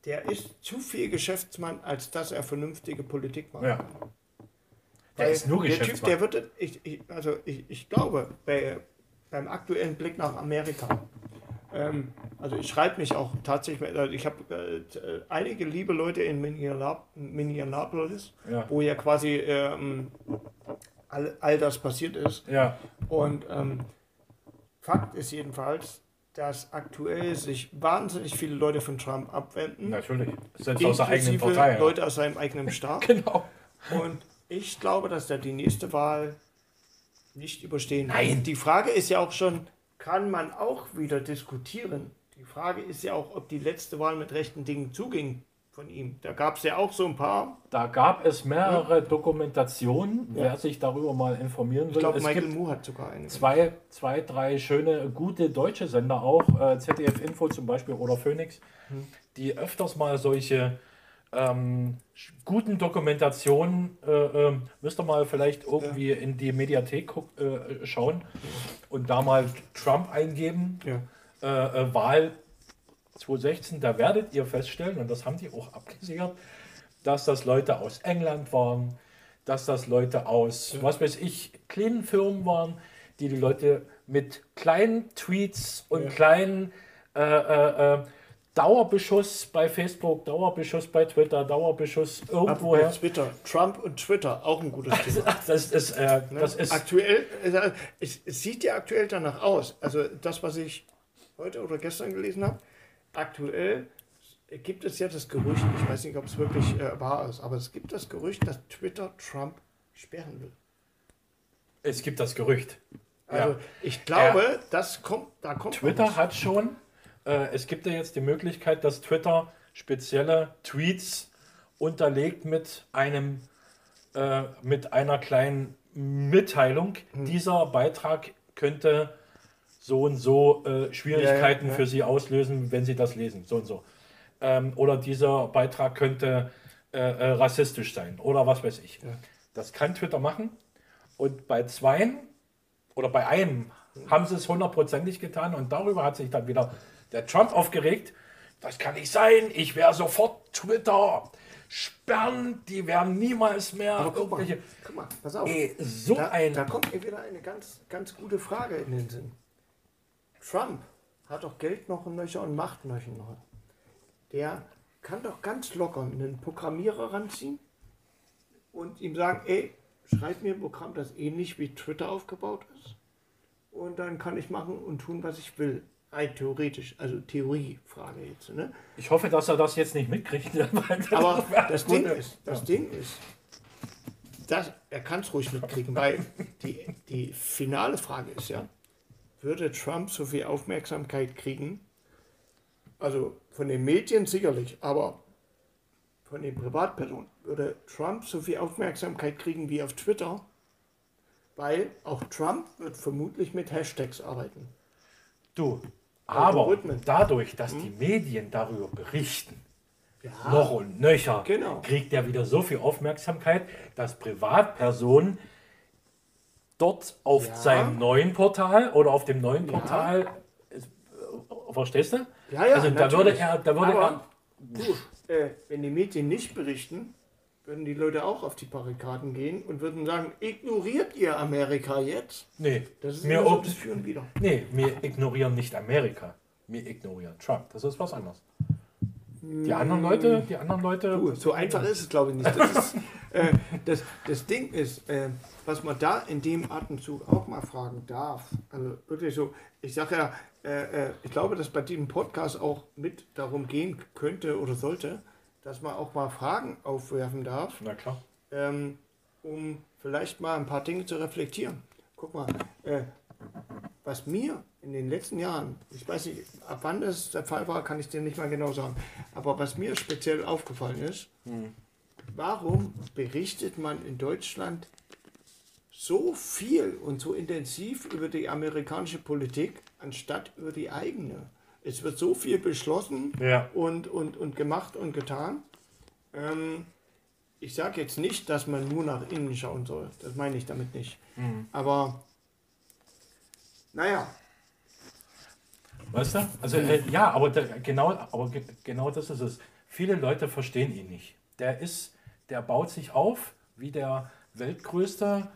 der ist zu viel Geschäftsmann, als dass er vernünftige Politik macht. Ja. Der Weil ist nur der Typ, Geschäftsmann. der wird, ich, ich, also ich, ich glaube, bei, beim aktuellen Blick nach Amerika, ähm, also ich schreibe mich auch tatsächlich, also ich habe äh, einige liebe Leute in Minneapolis, Ja. wo ja quasi ähm, all, all das passiert ist. ja. Und ähm, Fakt ist jedenfalls, dass aktuell sich wahnsinnig viele Leute von Trump abwenden, Natürlich. Selbst aus der eigenen Partei. ja. Leute aus seinem eigenen Staat. Genau. Und ich glaube, dass er die nächste Wahl nicht überstehen wird. Nein. Die Frage ist ja auch schon, kann man auch wieder diskutieren? Die Frage ist ja auch, ob die letzte Wahl mit rechten Dingen zuging von ihm. Da gab es ja auch so ein paar. Da gab es mehrere Dokumentationen, wer sich darüber mal informieren will. Ich glaube, Michael Moore hat sogar eine. zwei, zwei, drei schöne, gute deutsche Sender auch, äh, ZDF Info zum Beispiel oder Phoenix, die öfters mal solche ähm, guten Dokumentationen, äh, ähm, müsst ihr mal vielleicht irgendwie in die Mediathek guck, äh, schauen und da mal Trump eingeben, Ja. äh, äh, Wahl 2016, da werdet ihr feststellen, und das haben die auch abgesichert, dass das Leute aus England waren, dass das Leute aus, was weiß ich, kleinen Firmen waren, die die Leute mit kleinen Tweets und Ja. kleinen äh, äh, äh, Dauerbeschuss bei Facebook, Dauerbeschuss bei Twitter, Dauerbeschuss irgendwoher. Apropos Twitter. Trump und Twitter, auch ein gutes Thema. Das ist, äh, Ne? das ist aktuell, es, es sieht ja aktuell danach aus. Also das, was ich heute oder gestern gelesen habe, aktuell gibt es ja das Gerücht, ich weiß nicht, ob es wirklich äh, wahr ist, aber es gibt das Gerücht, dass Twitter Trump sperren will. es gibt das Gerücht. Also Ja. ich glaube, das kommt, da kommt Twitter hat schon, äh, es gibt ja jetzt die Möglichkeit, dass Twitter spezielle Tweets unterlegt mit einem, äh, mit einer kleinen Mitteilung. Hm. Dieser Beitrag könnte so und so äh, Schwierigkeiten Ja, ja, ja. für Sie auslösen, wenn Sie das lesen, so und so. Ähm, oder dieser Beitrag könnte äh, äh, rassistisch sein oder was weiß ich. Das kann Twitter machen. Und bei zweien oder bei einem haben sie es hundertprozentig getan und darüber hat sich dann wieder der Trump aufgeregt. Das kann nicht sein, ich werde sofort Twitter sperren, die werden niemals mehr Aber guck mal, guck mal, pass auf. Ey, so da, ein. da kommt mir wieder eine ganz, ganz gute Frage in den Sinn. Trump hat doch Geld noch und nöcher und Macht noch. Der kann doch ganz locker einen Programmierer ranziehen und ihm sagen, ey, schreib mir ein Programm, das ähnlich wie Twitter aufgebaut ist. Und dann kann ich machen und tun, was ich will. Rein theoretisch, also Theoriefrage jetzt. Ne? Ich hoffe, dass er das jetzt nicht mitkriegt. Aber das. Ding ist, das Ding ist, das, er kann es ruhig mitkriegen, weil die, die finale Frage ist ja, würde Trump so viel Aufmerksamkeit kriegen? Also von den Medien sicherlich, aber von den Privatpersonen würde Trump so viel Aufmerksamkeit kriegen wie auf Twitter? Weil auch Trump wird vermutlich mit Hashtags arbeiten. Du, aber dadurch, dass die Medien darüber berichten, Ja, noch und nöcher, Genau. kriegt er wieder so viel Aufmerksamkeit, dass Privatpersonen dort auf Ja. seinem neuen Portal oder auf dem neuen Ja. Portal, ist, äh, verstehst du? Ja, ja, also da würde er, da würde Aber gut, äh, wenn die Medien nicht berichten, würden die Leute auch auf die Barrikaden gehen und würden sagen, ignoriert ihr Amerika jetzt? nee, Das ist mir so das Führen wieder. nee, wir ignorieren nicht Amerika, wir ignorieren Trump. Das ist was anderes. Die anderen Leute, die anderen Leute, Du, so einfach ist es, glaube ich, nicht. Das, ist, äh, das, das Ding ist, äh, was man da in dem Atemzug auch mal fragen darf, also wirklich so, ich sage ja, äh, äh, ich glaube, dass bei diesem Podcast auch mit darum gehen könnte oder sollte, dass man auch mal Fragen aufwerfen darf, na klar. ähm, um vielleicht mal ein paar Dinge zu reflektieren. Guck mal, äh, was mir in den letzten Jahren, ich weiß nicht, ab wann das der Fall war, kann ich dir nicht mal genau sagen, aber was mir speziell aufgefallen ist, warum berichtet man in Deutschland so viel und so intensiv über die amerikanische Politik, anstatt über die eigene? Es wird so viel beschlossen Ja. und, und, und gemacht und getan. Ähm, ich sage jetzt nicht, dass man nur nach innen schauen soll. Das meine ich damit nicht. Aber naja, Weißt du? Also äh, ja, aber da, genau, aber ge genau das ist es. Viele Leute verstehen ihn nicht. Der ist, der baut sich auf wie der weltgrößte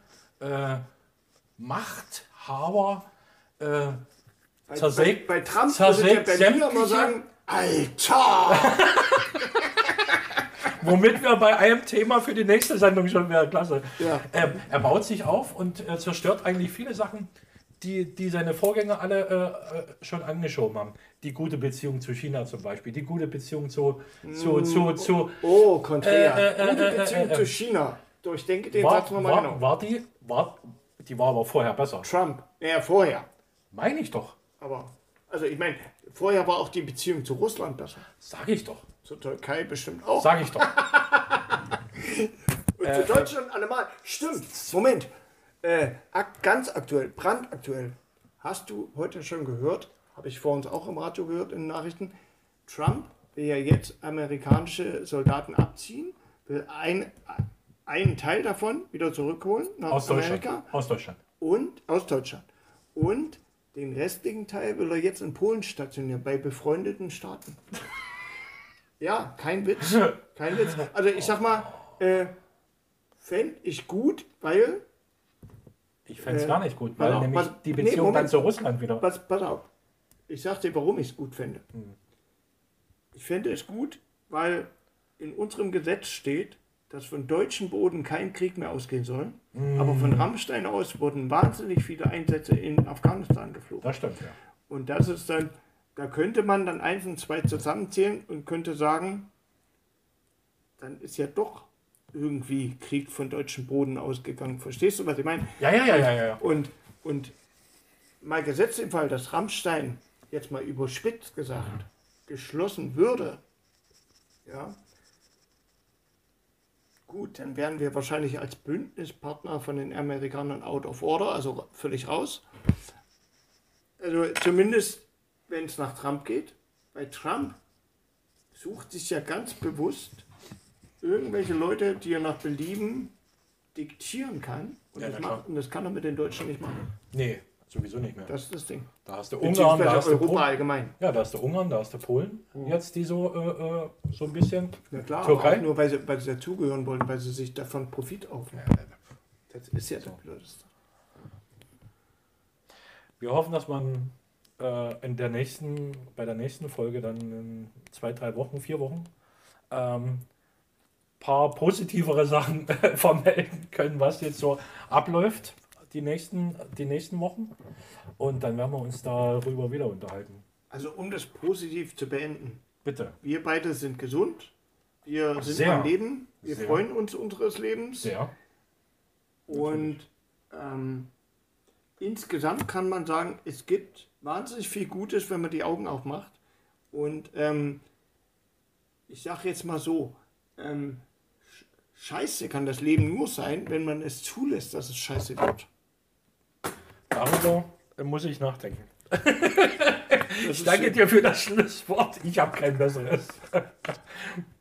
äh, Machthaber. Äh, bei, Zersägt- bei, bei Trump zersägt würde der Berliner sämtliche- sagen, Alter! womit wir bei einem Thema für die nächste Sendung schon wäre. Klasse. Ja. Ähm, er baut sich auf und äh, zerstört eigentlich viele Sachen, die, die seine Vorgänger alle äh, äh, schon angeschoben haben. Die gute Beziehung zu China zum Beispiel, die gute Beziehung zu, zu, zu, zu Oh, Konträer. Äh, äh, Gute äh, äh, Beziehung äh, äh. zu China. Durchdenke den war, Satz nochmal war, genau. war die, war, die war aber vorher besser. Trump. Ja, vorher. Meine ich doch. Aber Also ich meine, vorher war auch die Beziehung zu Russland besser. Sag ich doch. Zur Türkei bestimmt auch. Sag ich doch. Und zu Deutschland allemal. Stimmt. Moment. Äh, ganz aktuell, brandaktuell. Hast du heute schon gehört, habe ich vor uns auch im Radio gehört in den Nachrichten, Trump will ja jetzt amerikanische Soldaten abziehen, will ein, einen Teil davon wieder zurückholen nach Aus Deutschland. Amerika Aus Deutschland. und aus Deutschland. Und den restlichen Teil will er jetzt in Polen stationieren, bei befreundeten Staaten. Ja, kein Witz. Kein Witz. Also ich sag mal, äh, fände ich gut, weil, Ich fände es Äh, gar nicht gut, weil auf, nämlich pass- die nee, Beziehung dann Moment. zu Russland wieder. pass, pass auf, ich sag dir, warum ich es gut fände. Hm. Ich fände es gut, weil in unserem Gesetz steht, dass von deutschem Boden kein Krieg mehr ausgehen soll. Aber Hm. von Rammstein aus wurden wahnsinnig viele Einsätze in Afghanistan geflogen. Das stimmt, ja. Und das ist dann, da könnte man dann eins und zwei zusammenzählen und könnte sagen, dann ist ja doch irgendwie Krieg von deutschem Boden ausgegangen. Verstehst du, was ich meine? Ja, ja, ja, ja, ja. Und, und mal gesetzt im Fall, dass Rammstein, jetzt mal überspitzt gesagt, geschlossen würde, ja, gut, dann wären wir wahrscheinlich als Bündnispartner von den Amerikanern out of order, also völlig raus. Also zumindest, wenn es nach Trump geht. Bei Trump sucht sich ja ganz bewusst irgendwelche Leute, die er nach Belieben diktieren kann. Und, Ja, das, macht, und das kann er mit den Deutschen nicht machen. Nee, sowieso nicht mehr. Das ist das Ding. Da hast du Ungarn, da hast du Europa Polen. allgemein. Ja, da hast du Ungarn, da hast du Polen. Jetzt die so, äh, äh, so ein bisschen. Na klar, Türkei? nur weil sie, weil sie dazugehören wollen, weil sie sich davon Profit aufnehmen. Das ist ja das Blödeste. Wir hoffen, dass man äh, in der nächsten, bei der nächsten Folge dann in zwei, drei Wochen, vier Wochen ähm, paar positivere Sachen vermelden können, was jetzt so abläuft die nächsten, die nächsten Wochen. Und dann werden wir uns darüber wieder unterhalten. Also um das positiv zu beenden. Bitte. Wir beide sind gesund. Wir sind Sehr. am Leben. Wir Sehr. freuen uns unseres Lebens. Sehr. Und ähm, insgesamt kann man sagen, es gibt wahnsinnig viel Gutes, wenn man die Augen aufmacht. Und ähm, ich sage jetzt mal so, ähm, Sch- scheiße kann das Leben nur sein, wenn man es zulässt, dass es scheiße wird. Darüber muss ich nachdenken. Ich danke dir für das Schlusswort. Ich habe kein besseres.